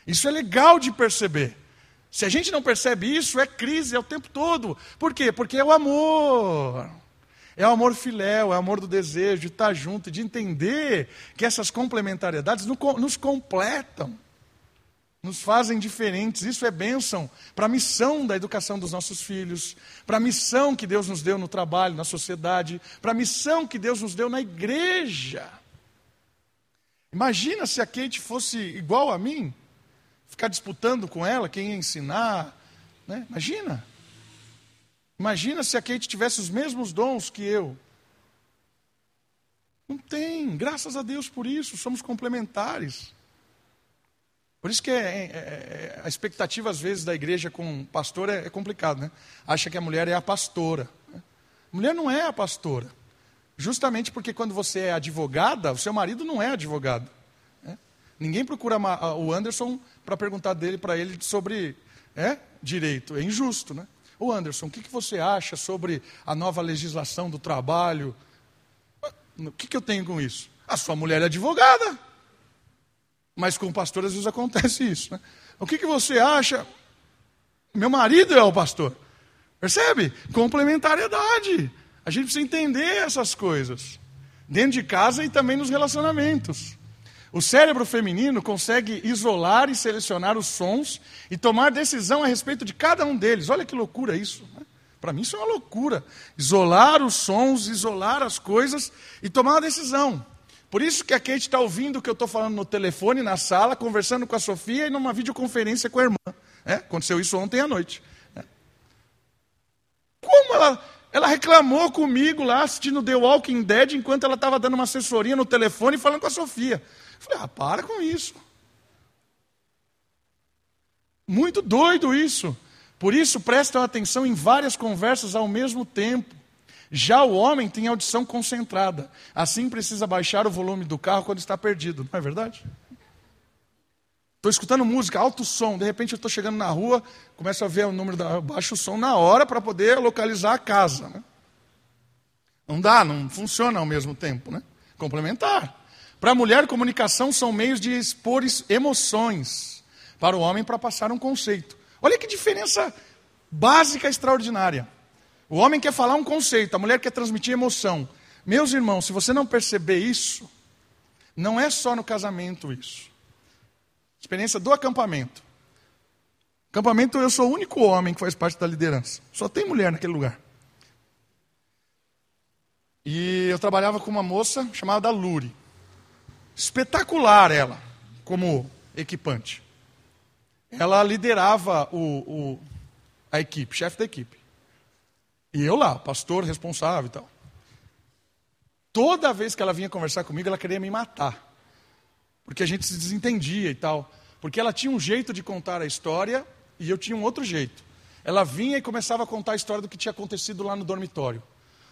[SPEAKER 1] Isso é legal de perceber. Se a gente não percebe isso, é crise é o tempo todo. Por quê? Porque é o amor. É o amor filéu, é o amor do desejo de estar junto, de entender que essas complementariedades nos completam nos fazem diferentes. Isso é bênção para a missão da educação dos nossos filhos, para a missão que Deus nos deu no trabalho, na sociedade, para a missão que Deus nos deu na igreja. Imagina se a Kate fosse igual a mim, ficar disputando com ela quem ia ensinar. Né? Imagina. Imagina se a Kate tivesse os mesmos dons que eu. Não tem, graças a Deus por isso, somos complementares. Por isso que é, é, é, a expectativa, às vezes, da igreja com pastor é, é complicado, né? Acha que a mulher é a pastora. Né? Mulher não é a pastora. Justamente porque quando você é advogada, o seu marido não é advogado. Né? Ninguém procura o Anderson para perguntar dele para ele sobre é, direito. É injusto, né? O Anderson, o que, que você acha sobre a nova legislação do trabalho? O que, que eu tenho com isso? A sua mulher é advogada. Mas com pastor às vezes acontece isso. Né? O que, que você acha? Meu marido é o pastor. Percebe? Complementariedade. A gente precisa entender essas coisas. Dentro de casa e também nos relacionamentos. O cérebro feminino consegue isolar e selecionar os sons e tomar decisão a respeito de cada um deles. Olha que loucura isso. Né? Para mim isso é uma loucura. Isolar os sons, isolar as coisas e tomar uma decisão. Por isso que a Kate está ouvindo o que eu estou falando no telefone, na sala, conversando com a Sofia e numa videoconferência com a irmã. É? Aconteceu isso ontem à noite. É. Como ela, ela reclamou comigo lá assistindo The Walking Dead enquanto ela estava dando uma assessoria no telefone falando com a Sofia. Falei, ah, para com isso. Muito doido isso. Por isso, prestem atenção em várias conversas ao mesmo tempo. Já o homem tem audição concentrada. Assim precisa baixar o volume do carro quando está perdido. Não é verdade? Estou escutando música, alto som. De repente eu estou chegando na rua, começo a ver o número da. baixo som na hora para poder localizar a casa. Né? Não dá, não funciona ao mesmo tempo. Né? Complementar. Para a mulher, comunicação são meios de expor emoções. Para o homem, para passar um conceito. Olha que diferença básica extraordinária. O homem quer falar um conceito, a mulher quer transmitir emoção. Meus irmãos, se você não perceber isso, não é só no casamento isso. Experiência do acampamento. Acampamento, eu sou o único homem que faz parte da liderança. Só tem mulher naquele lugar. E eu trabalhava com uma moça chamada Luri. Espetacular ela, como equipante. Ela liderava o, o, a equipe, chefe da equipe. E eu lá, pastor responsável e tal. Toda vez que ela vinha conversar comigo, ela queria me matar. Porque a gente se desentendia e tal. Porque ela tinha um jeito de contar a história e eu tinha um outro jeito. Ela vinha e começava a contar a história do que tinha acontecido lá no dormitório.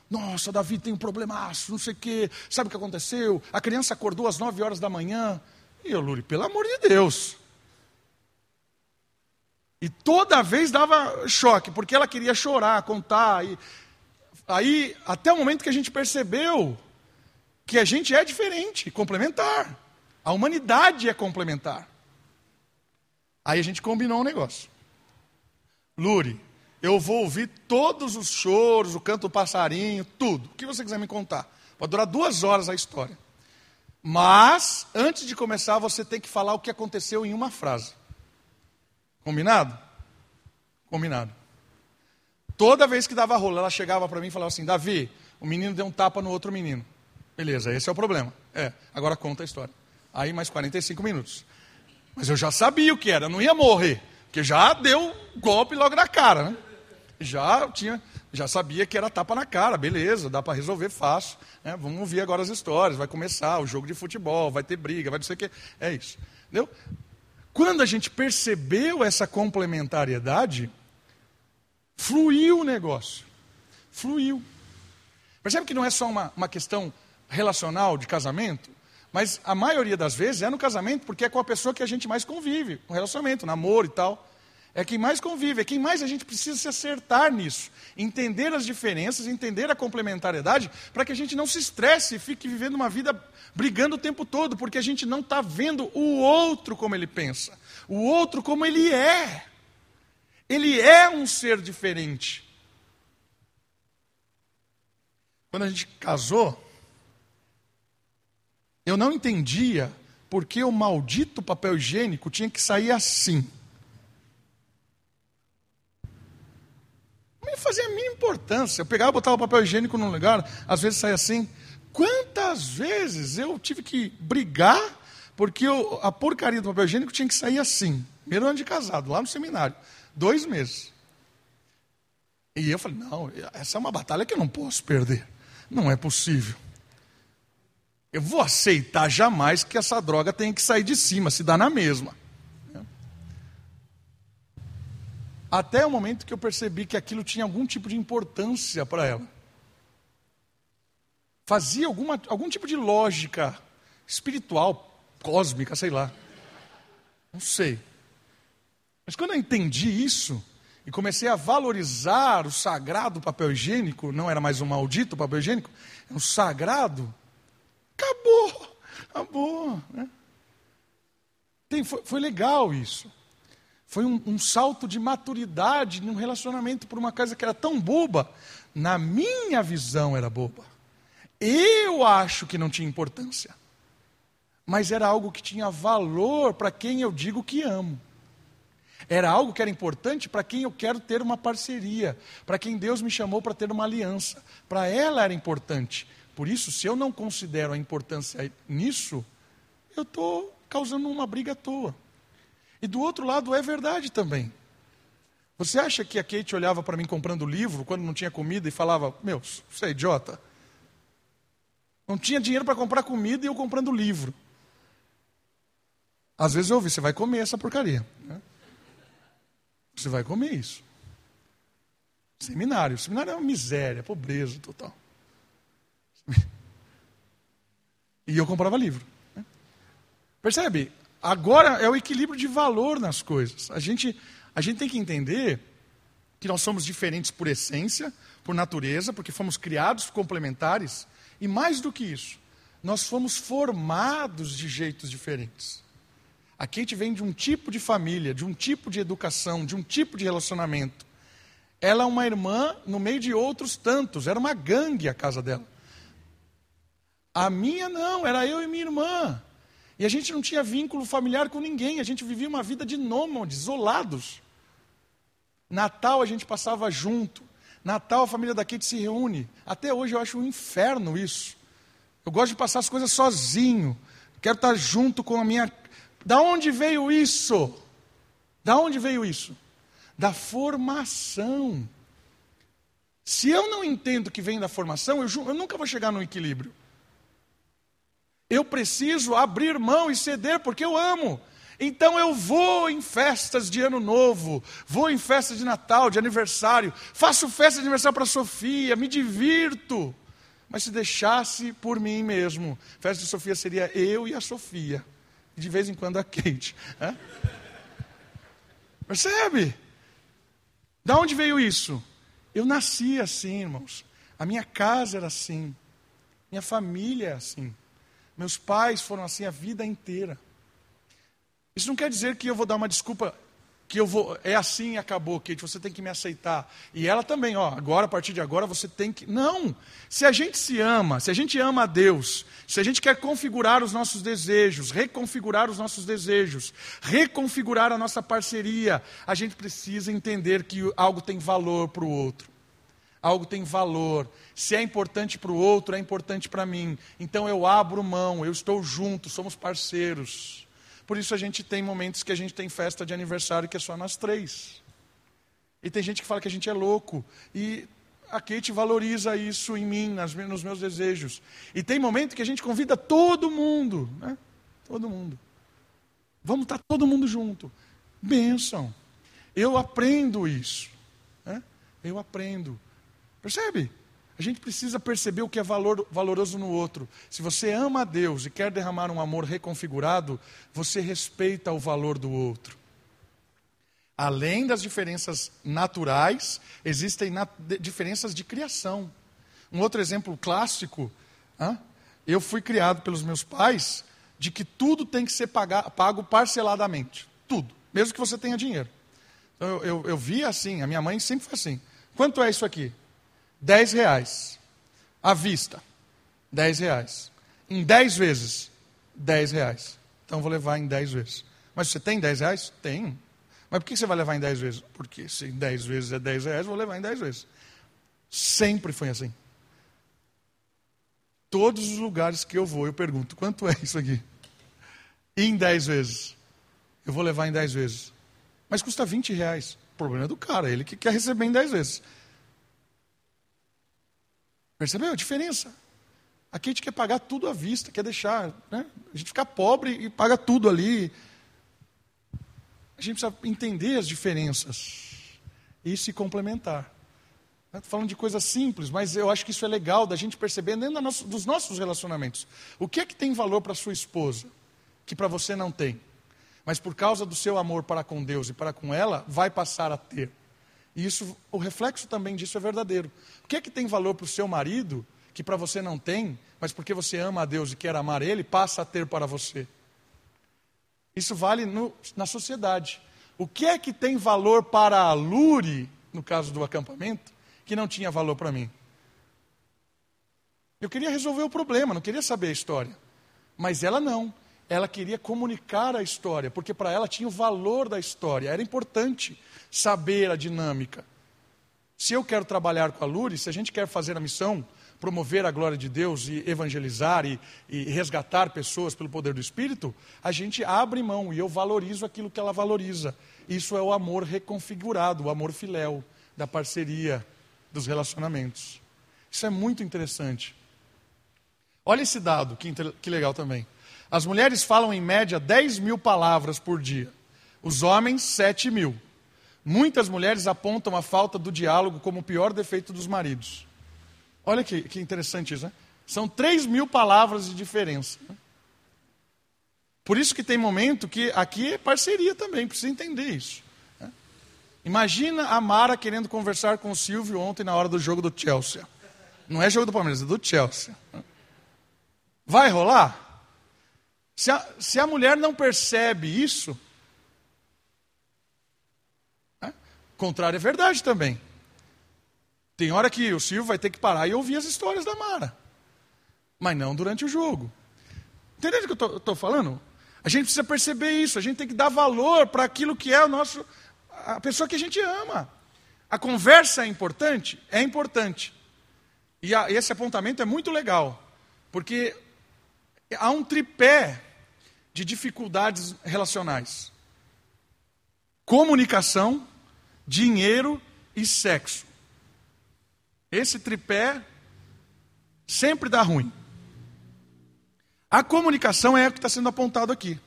[SPEAKER 1] Nossa, Davi tem um problemaço, não sei o quê. Sabe o que aconteceu? A criança acordou às nove horas da manhã. E eu, Luri, pelo amor de Deus. E toda vez dava choque, porque ela queria chorar, contar. E... Aí, até o momento que a gente percebeu que a gente é diferente, complementar. A humanidade é complementar. Aí a gente combinou um negócio. Luri, eu vou ouvir todos os choros, o canto do passarinho, tudo. O que você quiser me contar. Pode durar duas horas a história. Mas, antes de começar, você tem que falar o que aconteceu em uma frase. Combinado? Combinado. Toda vez que dava rolo, ela chegava para mim e falava assim: Davi, o menino deu um tapa no outro menino. Beleza, esse é o problema. É, agora conta a história. Aí mais 45 minutos. Mas eu já sabia o que era, não ia morrer, porque já deu golpe logo na cara, né? Já tinha, já sabia que era tapa na cara, beleza, dá para resolver fácil. Né? Vamos ouvir agora as histórias, vai começar o jogo de futebol, vai ter briga, vai não sei o quê. É isso. Entendeu? Quando a gente percebeu essa complementariedade, fluiu o negócio. Fluiu. Percebe que não é só uma, uma questão relacional de casamento, mas a maioria das vezes é no casamento porque é com a pessoa que a gente mais convive, um relacionamento, namoro e tal. É quem mais convive, é quem mais a gente precisa se acertar nisso. Entender as diferenças, entender a complementariedade, para que a gente não se estresse e fique vivendo uma vida brigando o tempo todo, porque a gente não está vendo o outro como ele pensa, o outro como ele é. Ele é um ser diferente. Quando a gente casou, eu não entendia por que o maldito papel higiênico tinha que sair assim. Não fazia a mínima importância. Eu pegava, botava o papel higiênico num lugar, às vezes saía assim. Quantas vezes eu tive que brigar porque eu, a porcaria do papel higiênico tinha que sair assim. Primeiro ano de casado, lá no seminário. Dois meses. E eu falei, não, essa é uma batalha que eu não posso perder. Não é possível. Eu vou aceitar jamais que essa droga tenha que sair de cima, se dá na mesma. Até o momento que eu percebi que aquilo tinha algum tipo de importância para ela. Fazia alguma, algum tipo de lógica espiritual, cósmica, sei lá. Não sei. Mas quando eu entendi isso, e comecei a valorizar o sagrado papel higiênico, não era mais um maldito papel higiênico, é um sagrado, acabou, acabou. Né? Tem, foi, foi, legal isso. Foi um, um salto de maturidade num relacionamento por uma coisa que era tão boba. Na minha visão era boba. Eu acho que não tinha importância. Mas era algo que tinha valor para quem eu digo que amo. Era algo que era importante para quem eu quero ter uma parceria, para quem Deus me chamou para ter uma aliança. Para ela era importante. Por isso, se eu não considero a importância nisso, eu estou causando uma briga à toa. E do outro lado é verdade também. Você acha que a Kate olhava para mim comprando livro quando não tinha comida e falava: Meu, você é idiota? Não tinha dinheiro para comprar comida e eu comprando livro. Às vezes eu ouvi: Você vai comer essa porcaria. Né? Você vai comer isso. Seminário. Seminário é uma miséria, pobreza total. *laughs* E eu comprava livro. Né? Percebe? Agora é o equilíbrio de valor nas coisas. A gente, a gente tem que entender que nós somos diferentes por essência, por natureza, porque fomos criados complementares. E mais do que isso, nós fomos formados de jeitos diferentes. A Kate vem de um tipo de família, de um tipo de educação, de um tipo de relacionamento. Ela é uma irmã no meio de outros tantos, era uma gangue a casa dela. A minha não, era eu e minha irmã. E a gente não tinha vínculo familiar com ninguém, a gente vivia uma vida de nômades, isolados. Natal a gente passava junto. Natal a família da Kate se reúne. Até hoje eu acho um inferno isso. Eu gosto de passar as coisas sozinho. Quero estar junto com a minha da onde veio isso? Da onde veio isso? Da formação. Se eu não entendo que vem da formação, eu, eu nunca vou chegar no equilíbrio. Eu preciso abrir mão e ceder porque eu amo. Então eu vou em festas de ano novo, vou em festas de Natal, de aniversário, faço festa de aniversário para Sofia, me divirto. Mas se deixasse por mim mesmo, festa de Sofia seria eu e a Sofia de vez em quando a Kate. Percebe? Da onde veio isso? Eu nasci assim, irmãos. A minha casa era assim. Minha família é assim. Meus pais foram assim a vida inteira. Isso não quer dizer que eu vou dar uma desculpa que eu vou, é assim e acabou, Kate, você tem que me aceitar. E ela também, ó, agora, a partir de agora, você tem que. Não! Se a gente se ama, se a gente ama a Deus, se a gente quer configurar os nossos desejos, reconfigurar os nossos desejos, reconfigurar a nossa parceria, a gente precisa entender que algo tem valor para o outro. Algo tem valor. Se é importante para o outro, é importante para mim. Então eu abro mão, eu estou junto, somos parceiros. Por isso a gente tem momentos que a gente tem festa de aniversário que é só nós três. E tem gente que fala que a gente é louco. E a Kate valoriza isso em mim, nas, nos meus desejos. E tem momento que a gente convida todo mundo, né? Todo mundo. Vamos estar todo mundo junto. Bênção. Eu aprendo isso. Né? Eu aprendo. Percebe? A gente precisa perceber o que é valor, valoroso no outro. Se você ama a Deus e quer derramar um amor reconfigurado, você respeita o valor do outro. Além das diferenças naturais, existem diferenças de criação. Um outro exemplo clássico, hein? eu fui criado pelos meus pais de que tudo tem que ser pago parceladamente. Tudo, mesmo que você tenha dinheiro. Então, eu, eu, eu via assim, a minha mãe sempre foi assim. Quanto é isso aqui? 10 reais. À vista, 10 reais. Em 10 vezes, 10 reais. Então vou levar em 10 vezes. Mas você tem 10 reais? Tem. Mas por que você vai levar em 10 vezes? Porque se 10 vezes é 10 reais, vou levar em 10 vezes. Sempre foi assim. Todos os lugares que eu vou, eu pergunto: quanto é isso aqui? em 10 vezes. Eu vou levar em 10 vezes. Mas custa 20 reais. O problema é do cara, ele que quer receber em 10 vezes. Percebeu a diferença? Aqui a gente quer pagar tudo à vista, quer deixar, né? A gente fica pobre e paga tudo ali. A gente precisa entender as diferenças e se complementar. Estou falando de coisas simples, mas eu acho que isso é legal da gente perceber dentro dos nossos relacionamentos. O que é que tem valor para sua esposa, que para você não tem? Mas por causa do seu amor para com Deus e para com ela, vai passar a ter. E isso, o reflexo também disso é verdadeiro. O que é que tem valor para o seu marido, que para você não tem, mas porque você ama a Deus e quer amar Ele, passa a ter para você? Isso vale no, na sociedade. O que é que tem valor para a Lure, no caso do acampamento, que não tinha valor para mim? Eu queria resolver o problema, não queria saber a história. Mas ela não. Ela queria comunicar a história, porque para ela tinha o valor da história, era importante saber a dinâmica. Se eu quero trabalhar com a Lure, se a gente quer fazer a missão, promover a glória de Deus e evangelizar e, e, resgatar pessoas pelo poder do Espírito, a gente abre mão e eu valorizo aquilo que ela valoriza. Isso é o amor reconfigurado, o amor filéu, da parceria, dos relacionamentos. Isso é muito interessante. Olha esse dado, que, que legal também. As mulheres falam em média 10 mil palavras por dia, os homens 7 mil. Muitas mulheres apontam a falta do diálogo como o pior defeito dos maridos. Olha que, que interessante isso, né? São 3 mil palavras de diferença. Né? Por isso que tem momento que aqui é parceria também, precisa entender isso. Né? Imagina a Mara querendo conversar com o Silvio ontem na hora do jogo do Chelsea. Não é jogo do Palmeiras, é do Chelsea. Né? Vai rolar? Se a, se a mulher não percebe isso, contrário é verdade também. Tem hora que o Silvio vai ter que parar e ouvir as histórias da Mara. Mas não durante o jogo. Entendeu o que eu estou falando? A gente precisa perceber isso, a gente tem que dar valor para aquilo que é o nosso, a pessoa que a gente ama. A conversa é importante? É importante. E a, esse apontamento é muito legal, porque há um tripé de dificuldades relacionais: comunicação, dinheiro e sexo. Esse tripé sempre dá ruim. A comunicação é o que está sendo apontado aqui.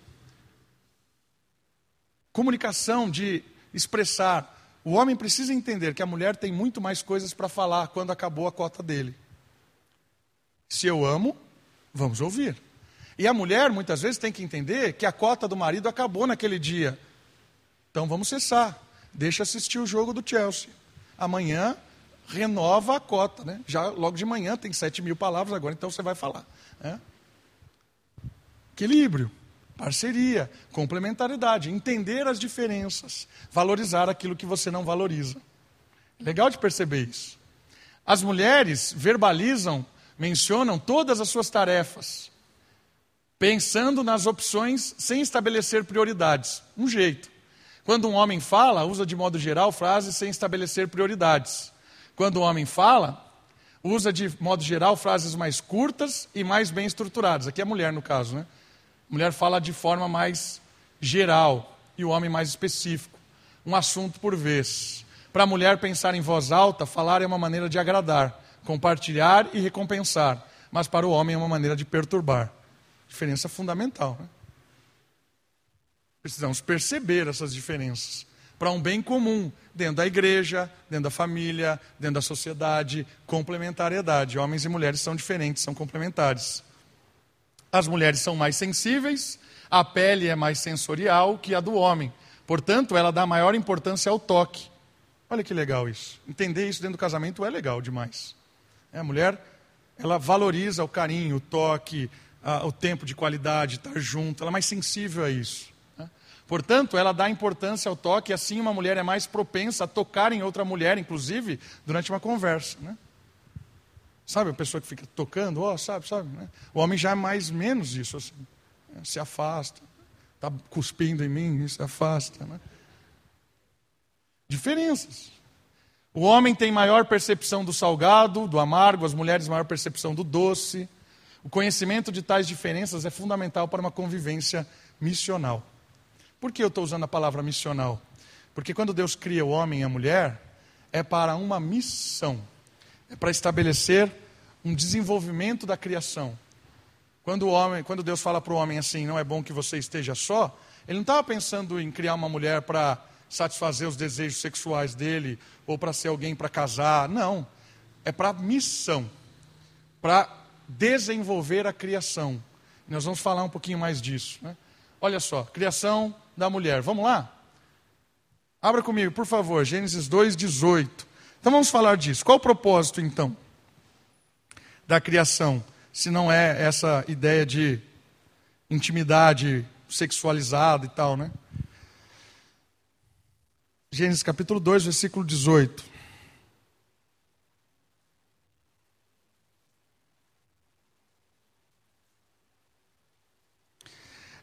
[SPEAKER 1] Comunicação de expressar. O homem precisa entender que a mulher tem muito mais coisas para falar quando acabou a cota dele. Se eu amo, vamos ouvir. E a mulher, muitas vezes, tem que entender que a cota do marido acabou naquele dia. Então vamos cessar deixa assistir o jogo do Chelsea. Amanhã renova a cota, né? Já logo de manhã tem 7 mil palavras agora, então você vai falar. Né? Equilíbrio. Parceria, complementariedade, entender as diferenças, valorizar aquilo que você não valoriza. Legal de perceber isso. As mulheres verbalizam, mencionam todas as suas tarefas, pensando nas opções sem estabelecer prioridades. Um jeito. Quando um homem fala, usa de modo geral frases sem estabelecer prioridades. Quando um homem fala, usa de modo geral frases mais curtas e mais bem estruturadas. Aqui é a mulher, no caso, né? Mulher fala de forma mais geral e o homem mais específico. Um assunto por vez. Para a mulher pensar em voz alta, falar é uma maneira de agradar, compartilhar e recompensar. Mas para o homem é uma maneira de perturbar. Diferença fundamental. Né? Precisamos perceber essas diferenças para um bem comum, dentro da igreja, dentro da família, dentro da sociedade, complementariedade. Homens e mulheres são diferentes, são complementares. As mulheres são mais sensíveis, a pele é mais sensorial que a do homem. Portanto, ela dá maior importância ao toque. Olha que legal isso. Entender isso dentro do casamento é legal demais. É, a mulher, ela valoriza o carinho, o toque, a, o tempo de qualidade, estar junto, ela é mais sensível a isso. Portanto, ela dá importância ao toque, e assim uma mulher é mais propensa a tocar em outra mulher, inclusive, durante uma conversa. Né? Sabe a pessoa que fica tocando, ó, oh, sabe, sabe? Né? O homem já é mais menos isso, assim, né? se afasta, está cuspindo em mim, se afasta. Né? Diferenças. O homem tem maior percepção do salgado, do amargo, as mulheres maior percepção do doce. O conhecimento de tais diferenças é fundamental para uma convivência missional. Por que eu estou usando a palavra missional? Porque quando Deus cria o homem e a mulher, é para uma missão, é para estabelecer um desenvolvimento da criação. Quando, o homem, quando Deus fala para o homem assim, não é bom que você esteja só, ele não estava pensando em criar uma mulher para satisfazer os desejos sexuais dele, ou para ser alguém para casar. Não. É para missão, para desenvolver a criação. Nós vamos falar um pouquinho mais disso. Né? Olha só, criação da mulher. Vamos lá? Abra comigo, por favor, Gênesis 2, 18. Então vamos falar disso. Qual o propósito, então, da criação, se não é essa ideia de intimidade sexualizada e tal, né? Gênesis capítulo 2, versículo 18.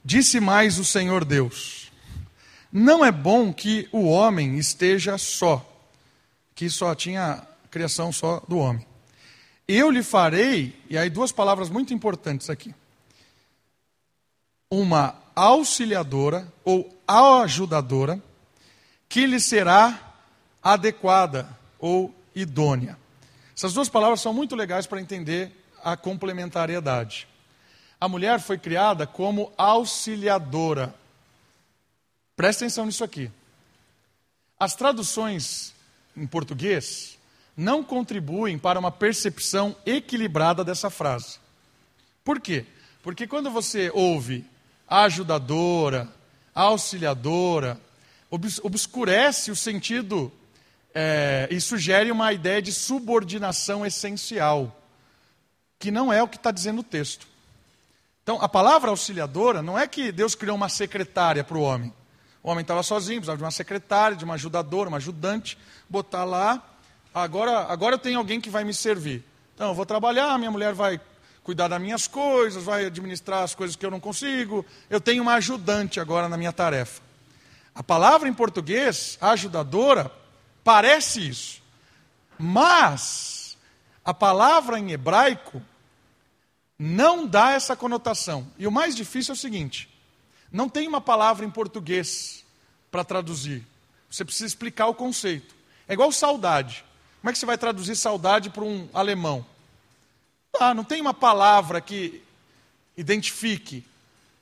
[SPEAKER 1] Disse mais o Senhor Deus: não é bom que o homem esteja só, que só tinha criação só do homem. Eu lhe farei, e aí duas palavras muito importantes aqui. Uma auxiliadora ou ajudadora que lhe será adequada ou idônea. Essas duas palavras são muito legais para entender a complementariedade. A mulher foi criada como auxiliadora Preste atenção nisso aqui. As traduções em português não contribuem para uma percepção equilibrada dessa frase. Por quê? Porque quando você ouve ajudadora, auxiliadora, obscurece o sentido é, e sugere uma ideia de subordinação essencial, que não é o que está dizendo o texto. Então, a palavra auxiliadora não é que Deus criou uma secretária para o homem. O homem estava sozinho, precisava de uma secretária, de uma ajudadora, uma ajudante, botar lá. Agora, agora eu tenho alguém que vai me servir. Então, eu vou trabalhar, minha mulher vai cuidar das minhas coisas, vai administrar as coisas que eu não consigo. Eu tenho uma ajudante agora na minha tarefa. A palavra em português, ajudadora, parece isso. Mas a palavra em hebraico não dá essa conotação. E o mais difícil é o seguinte: não tem uma palavra em português para traduzir. Você precisa explicar o conceito. É igual saudade. Como é que você vai traduzir saudade para um alemão? Ah, não tem uma palavra que identifique.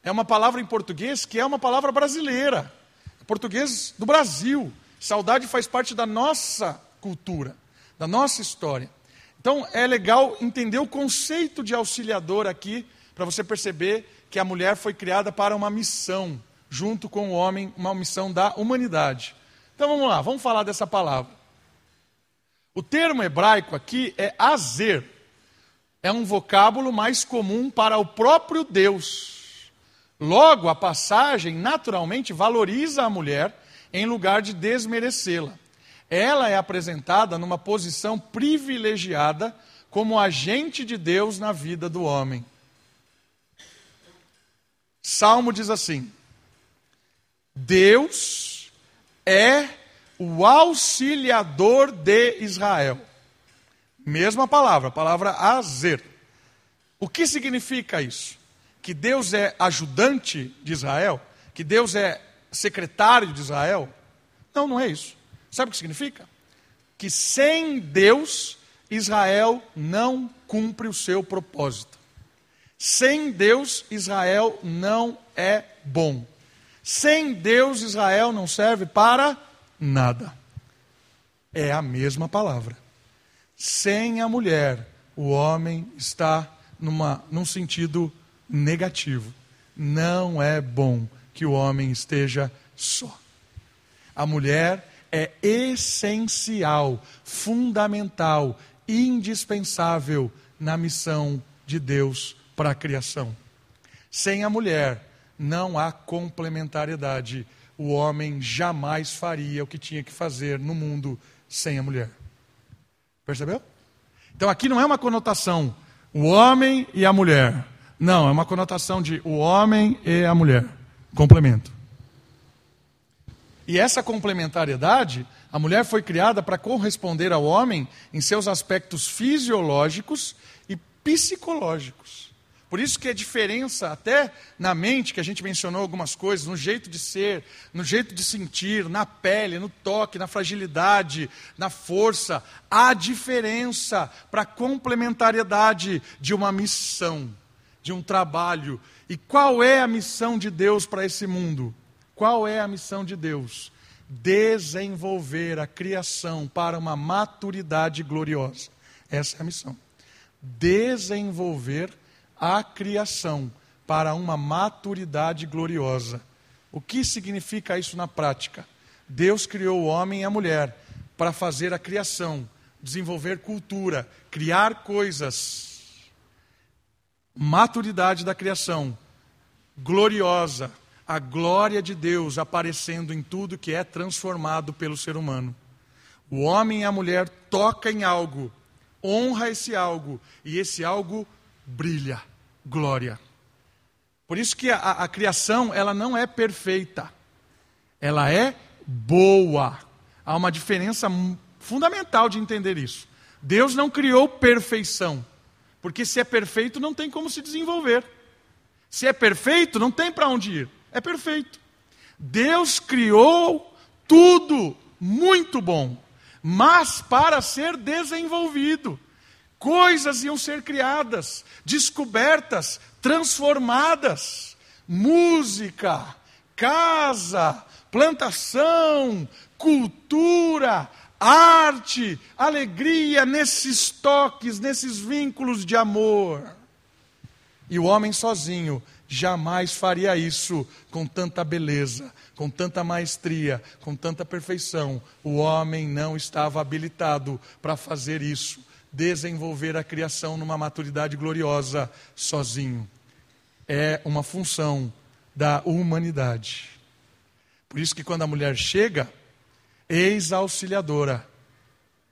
[SPEAKER 1] É uma palavra em português que é uma palavra brasileira. Português do Brasil. Saudade faz parte da nossa cultura, da nossa história. Então é legal entender o conceito de auxiliador aqui, para você perceber que a mulher foi criada para uma missão, junto com o homem, uma missão da humanidade. Então vamos lá, vamos falar dessa palavra. O termo hebraico aqui é azer. É um vocábulo mais comum para o próprio Deus. Logo, a passagem naturalmente valoriza a mulher em lugar de desmerecê-la. Ela é apresentada numa posição privilegiada como agente de Deus na vida do homem. Salmo diz assim: Deus é o auxiliador de Israel. Mesma palavra, a palavra azer. O que significa isso? Que Deus é ajudante de Israel? Que Deus é secretário de Israel? Não, não é isso. Sabe o que significa? Que sem Deus, Israel não cumpre o seu propósito. Sem Deus, Israel não é bom. Sem Deus, Israel não serve para nada. É a mesma palavra. Sem a mulher, o homem está numa, num sentido negativo. Não é bom que o homem esteja só. A mulher é essencial, fundamental, indispensável na missão de Deus para a criação. Sem a mulher, não há complementariedade. O homem jamais faria o que tinha que fazer no mundo sem a mulher. Percebeu? Então aqui não é uma conotação o homem e a mulher. Não, é uma conotação de o homem e a mulher. Complemento. E essa complementariedade, a mulher foi criada para corresponder ao homem em seus aspectos fisiológicos e psicológicos. Por isso que a diferença até na mente, que a gente mencionou algumas coisas, no jeito de ser, no jeito de sentir, na pele, no toque, na fragilidade, na força, há diferença para a complementariedade de uma missão, de um trabalho. E qual é a missão de Deus para esse mundo? Qual é a missão de Deus? Desenvolver a criação para uma maturidade gloriosa. Essa é a missão. Desenvolver a criação para uma maturidade gloriosa. O que significa isso na prática? Deus criou o homem e a mulher para fazer a criação, desenvolver cultura, criar coisas. Maturidade da criação, gloriosa, a glória de Deus aparecendo em tudo que é transformado pelo ser humano. O homem e a mulher tocam em algo, honra esse algo, e esse algo brilha glória. Por isso que a, a criação ela não é perfeita, ela é boa. Há uma diferença fundamental de entender isso. Deus não criou perfeição, porque se é perfeito não tem como se desenvolver. Se é perfeito, não tem para onde ir é perfeito. Deus criou tudo muito bom, mas para ser desenvolvido. Coisas iam ser criadas, descobertas, transformadas. Música, casa, plantação, cultura, arte, alegria nesses toques, nesses vínculos de amor. E o homem sozinho jamais faria isso com tanta beleza, com tanta maestria, com tanta perfeição. O homem não estava habilitado para fazer isso, desenvolver a criação numa maturidade gloriosa sozinho. É uma função da humanidade. Por isso que quando a mulher chega, eis a auxiliadora.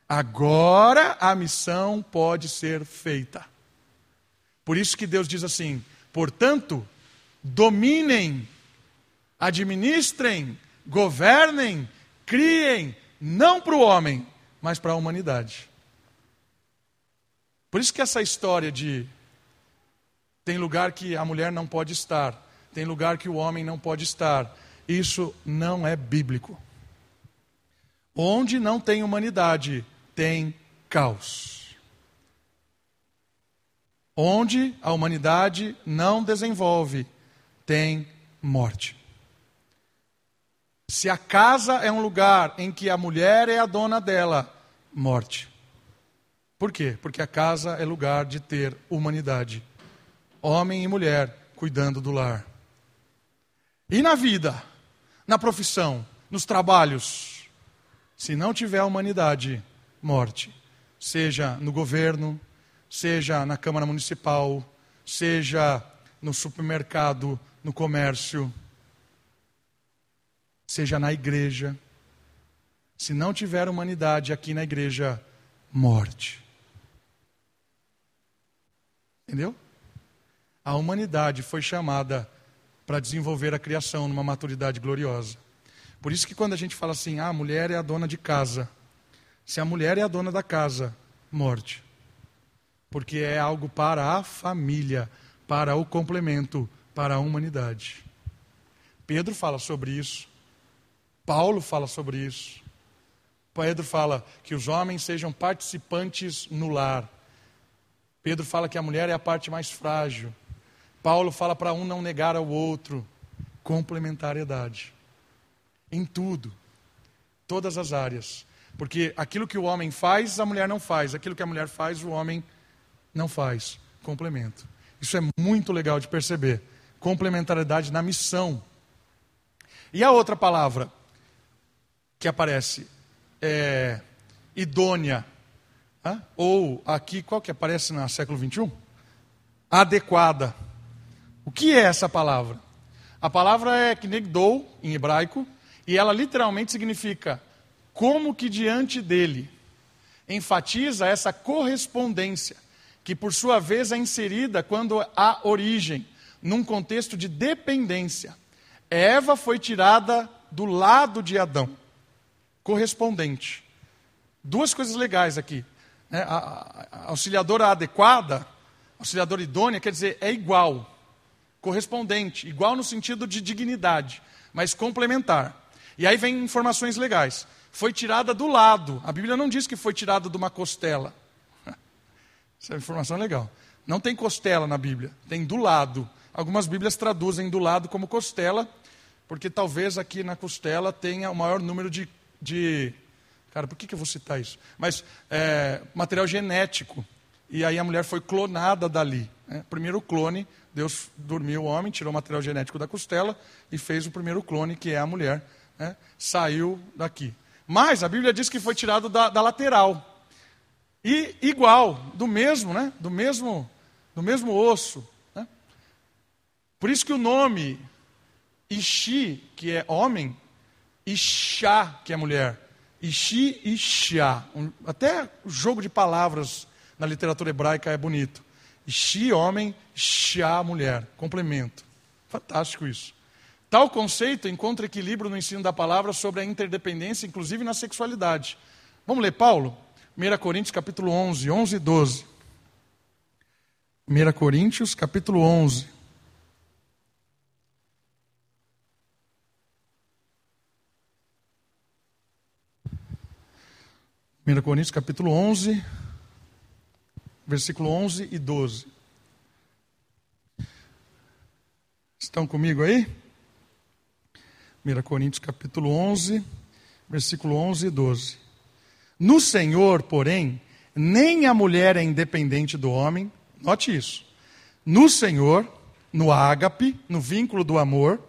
[SPEAKER 1] Agora a missão pode ser feita. Por isso que Deus diz assim: Portanto, dominem, administrem, governem, criem, não para o homem, mas para a humanidade. Por isso que essa história de tem lugar que a mulher não pode estar, tem lugar que o homem não pode estar, isso não é bíblico. Onde não tem humanidade, tem caos. Onde a humanidade não desenvolve, tem morte. Se a casa é um lugar em que a mulher é a dona dela, morte. Por quê? Porque a casa é lugar de ter humanidade. Homem e mulher cuidando do lar. E na vida, na profissão, nos trabalhos, se não tiver humanidade, morte. Seja no governo, seja na Câmara Municipal, seja no supermercado, no comércio, seja na igreja. Se não tiver humanidade aqui na igreja, morte. Entendeu? A humanidade foi chamada para desenvolver a criação numa maturidade gloriosa. Por isso que quando a gente fala assim, ah, a mulher é a dona de casa. Se a mulher é a dona da casa, morte. Porque é algo para a família, para o complemento, para a humanidade. Pedro fala sobre isso. Paulo fala sobre isso. Pedro fala que os homens sejam participantes no lar. Pedro fala que a mulher é a parte mais frágil. Paulo fala para um não negar ao outro. Complementariedade. Em tudo. Todas as áreas. Porque aquilo que o homem faz, a mulher não faz. Aquilo que a mulher faz, o homem não faz. Complemento. Isso é muito legal de perceber. Complementariedade na missão. E a outra palavra que aparece é idônea. Ou aqui, qual que aparece no século 21? Adequada. O que é essa palavra? A palavra é knegdou, em hebraico, e ela literalmente significa como que diante dele. Enfatiza essa correspondência, que por sua vez é inserida quando há origem, num contexto de dependência. Eva foi tirada do lado de Adão, correspondente. Duas coisas legais aqui. Né? A, auxiliadora adequada, auxiliadora idônea, quer dizer, é igual, correspondente, igual no sentido de dignidade, mas complementar. E aí vem informações legais foi tirada do lado. A Bíblia não diz que foi tirada de uma costela. Essa é informação legal. Não tem costela na Bíblia, tem do lado. Algumas Bíblias traduzem do lado como costela, porque talvez aqui na costela tenha o maior número de. de cara, por que, que eu vou citar isso? Mas é, material genético. E aí a mulher foi clonada dali. Né? Primeiro clone, Deus dormiu o homem, tirou o material genético da costela e fez o primeiro clone, que é a mulher. Né? Saiu daqui. Mas a Bíblia diz que foi tirado da, da lateral. E igual, do mesmo, né? Do mesmo, do mesmo osso. Né? Por isso que o nome Ishi, que é homem, Ixá, que é mulher. Ishi e. Um, até o jogo de palavras na literatura hebraica é bonito. Ishi, homem, Shá, mulher. Complemento. Fantástico isso. Tal conceito encontra equilíbrio no ensino da palavra sobre a interdependência, inclusive na sexualidade. Vamos ler Paulo? 1 Coríntios capítulo 11, 11 e 12. 1 Coríntios capítulo 11. Primeira Coríntios capítulo 11, versículo 11 e 12. Estão comigo aí? 1 Coríntios capítulo 11, versículo 11 e 12. No Senhor, porém, nem a mulher é independente do homem, note isso. No Senhor, no ágape, no vínculo do amor,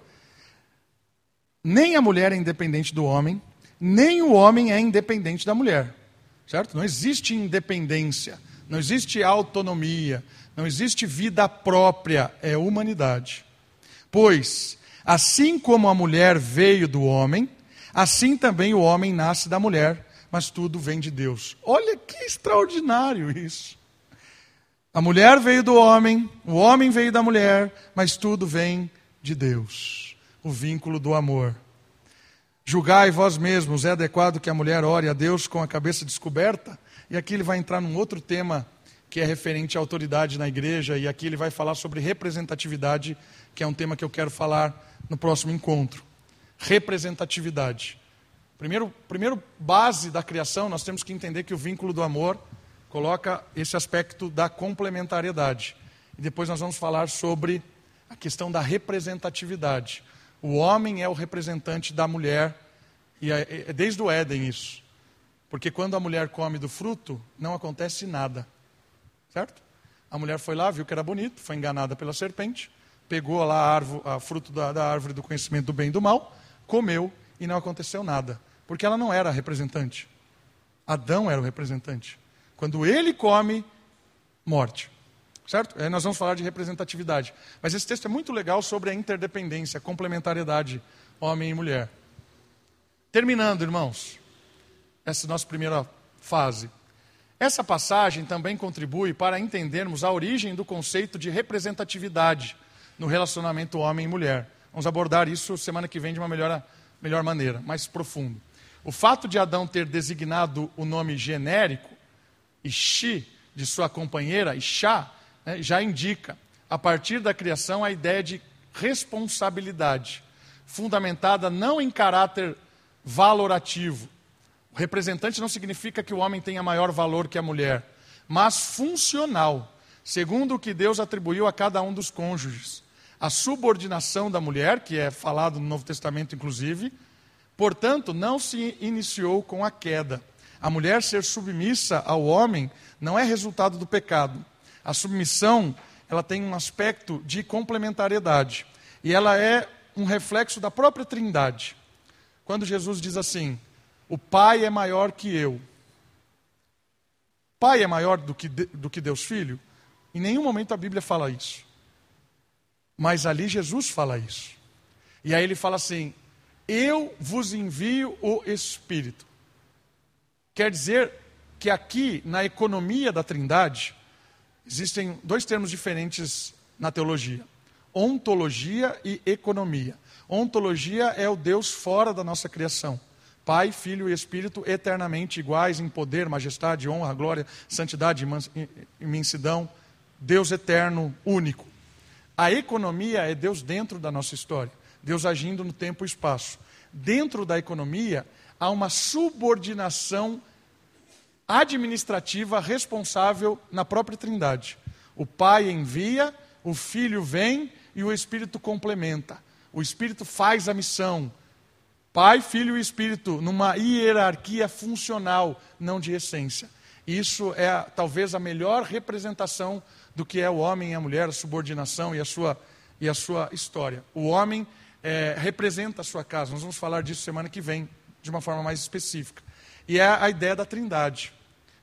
[SPEAKER 1] nem a mulher é independente do homem, nem o homem é independente da mulher. Certo? Não existe independência, não existe autonomia, não existe vida própria, é humanidade. Pois Assim como a mulher veio do homem, assim também o homem nasce da mulher, mas tudo vem de Deus. Olha que extraordinário isso. A mulher veio do homem, o homem veio da mulher, mas tudo vem de Deus. O vínculo do amor. Julgai vós mesmos, é adequado que a mulher ore a Deus com a cabeça descoberta? E aqui ele vai entrar num outro tema que é referente à autoridade na igreja, e aqui ele vai falar sobre representatividade, que é um tema que eu quero falar no próximo encontro. Representatividade. Primeiro, primeiro base da criação, nós temos que entender que o vínculo do amor coloca esse aspecto da complementariedade. E depois nós vamos falar sobre a questão da representatividade. O homem é o representante da mulher, e é, é desde o Éden isso. Porque quando a mulher come do fruto, não acontece nada. Certo? A mulher foi lá, viu que era bonito, foi enganada pela serpente, pegou lá a, árvore, a fruto da, da árvore do conhecimento do bem e do mal, comeu e não aconteceu nada. Porque ela não era a representante. Adão era o representante. Quando ele come, morte. Certo? Aí nós vamos falar de representatividade. Mas esse texto é muito legal sobre a interdependência, a complementariedade homem e mulher. Terminando, irmãos, essa nossa primeira fase. Essa passagem também contribui para entendermos a origem do conceito de representatividade no relacionamento homem e mulher. Vamos abordar isso semana que vem de uma melhor, melhor maneira, mais profundo. O fato de Adão ter designado o nome genérico, Ishi, de sua companheira, Ishá, né, já indica, a partir da criação, a ideia de responsabilidade, fundamentada não em caráter valorativo. O representante não significa que o homem tenha maior valor que a mulher, mas funcional, segundo o que Deus atribuiu a cada um dos cônjuges. A subordinação da mulher, que é falado no Novo Testamento, inclusive, portanto, não se iniciou com a queda. A mulher ser submissa ao homem não é resultado do pecado, a submissão, ela tem um aspecto de complementariedade. E ela é um reflexo da própria Trindade. Quando Jesus diz assim: "O Pai é maior que eu". Pai é maior do que do que Deus Filho? Em nenhum momento a Bíblia fala isso. Mas ali Jesus fala isso. E aí ele fala assim: Eu vos envio o Espírito. Quer dizer que aqui, na economia da Trindade, Existem dois termos diferentes na teologia: ontologia e economia. Ontologia é o Deus fora da nossa criação. Pai, Filho e Espírito eternamente iguais em poder, majestade, honra, glória, santidade, imensidão. Deus eterno, único. A economia é Deus dentro da nossa história, Deus agindo no tempo e espaço. Dentro da economia há uma subordinação administrativa responsável na própria Trindade. O Pai envia, o Filho vem e o Espírito complementa. O Espírito faz a missão. Pai, Filho e Espírito, numa hierarquia funcional, não de essência. Isso é talvez a melhor representação do que é o homem e a mulher, a subordinação e a sua, e a sua história. O homem é, representa a sua casa. Nós vamos falar disso semana que vem, de uma forma mais específica. E é a ideia da trindade.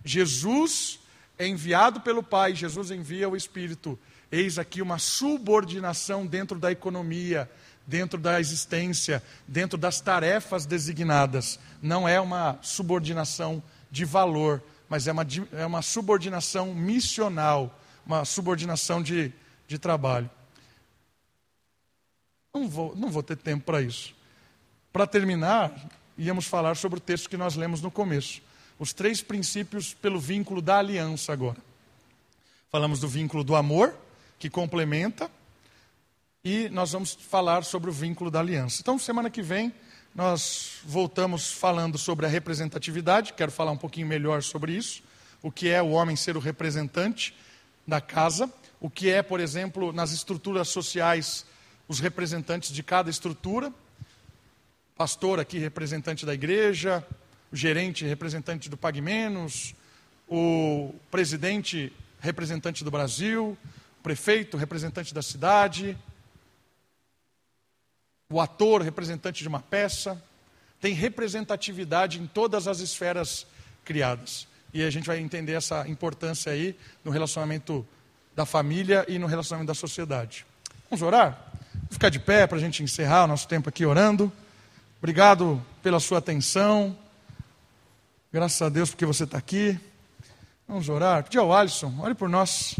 [SPEAKER 1] Jesus é enviado pelo Pai, Jesus envia o Espírito. Eis aqui uma subordinação dentro da economia, dentro da existência, dentro das tarefas designadas. Não é uma subordinação de valor, mas é uma, é uma subordinação missional, uma subordinação de, de trabalho. Não vou, não vou ter tempo para isso. Para terminar, íamos falar sobre o texto que nós lemos no começo. Os três princípios pelo vínculo da aliança agora. Falamos do vínculo do amor, que complementa, e nós vamos falar sobre o vínculo da aliança. Então, semana que vem, nós voltamos falando sobre a representatividade, quero falar um pouquinho melhor sobre isso, o que é o homem ser o representante da casa, o que é, por exemplo, nas estruturas sociais, os representantes de cada estrutura, pastor aqui, representante da igreja, o gerente, representante do Pague Menos, o presidente, representante do Brasil, o prefeito, representante da cidade, o ator, representante de uma peça. Tem representatividade em todas as esferas criadas. E a gente vai entender essa importância aí no relacionamento da família e no relacionamento da sociedade. Vamos orar? Ficar de pé para a gente encerrar o nosso tempo aqui orando. Obrigado pela sua atenção. Graças a Deus porque você está aqui. Vamos orar. Pedir ao Alisson, ore por nós.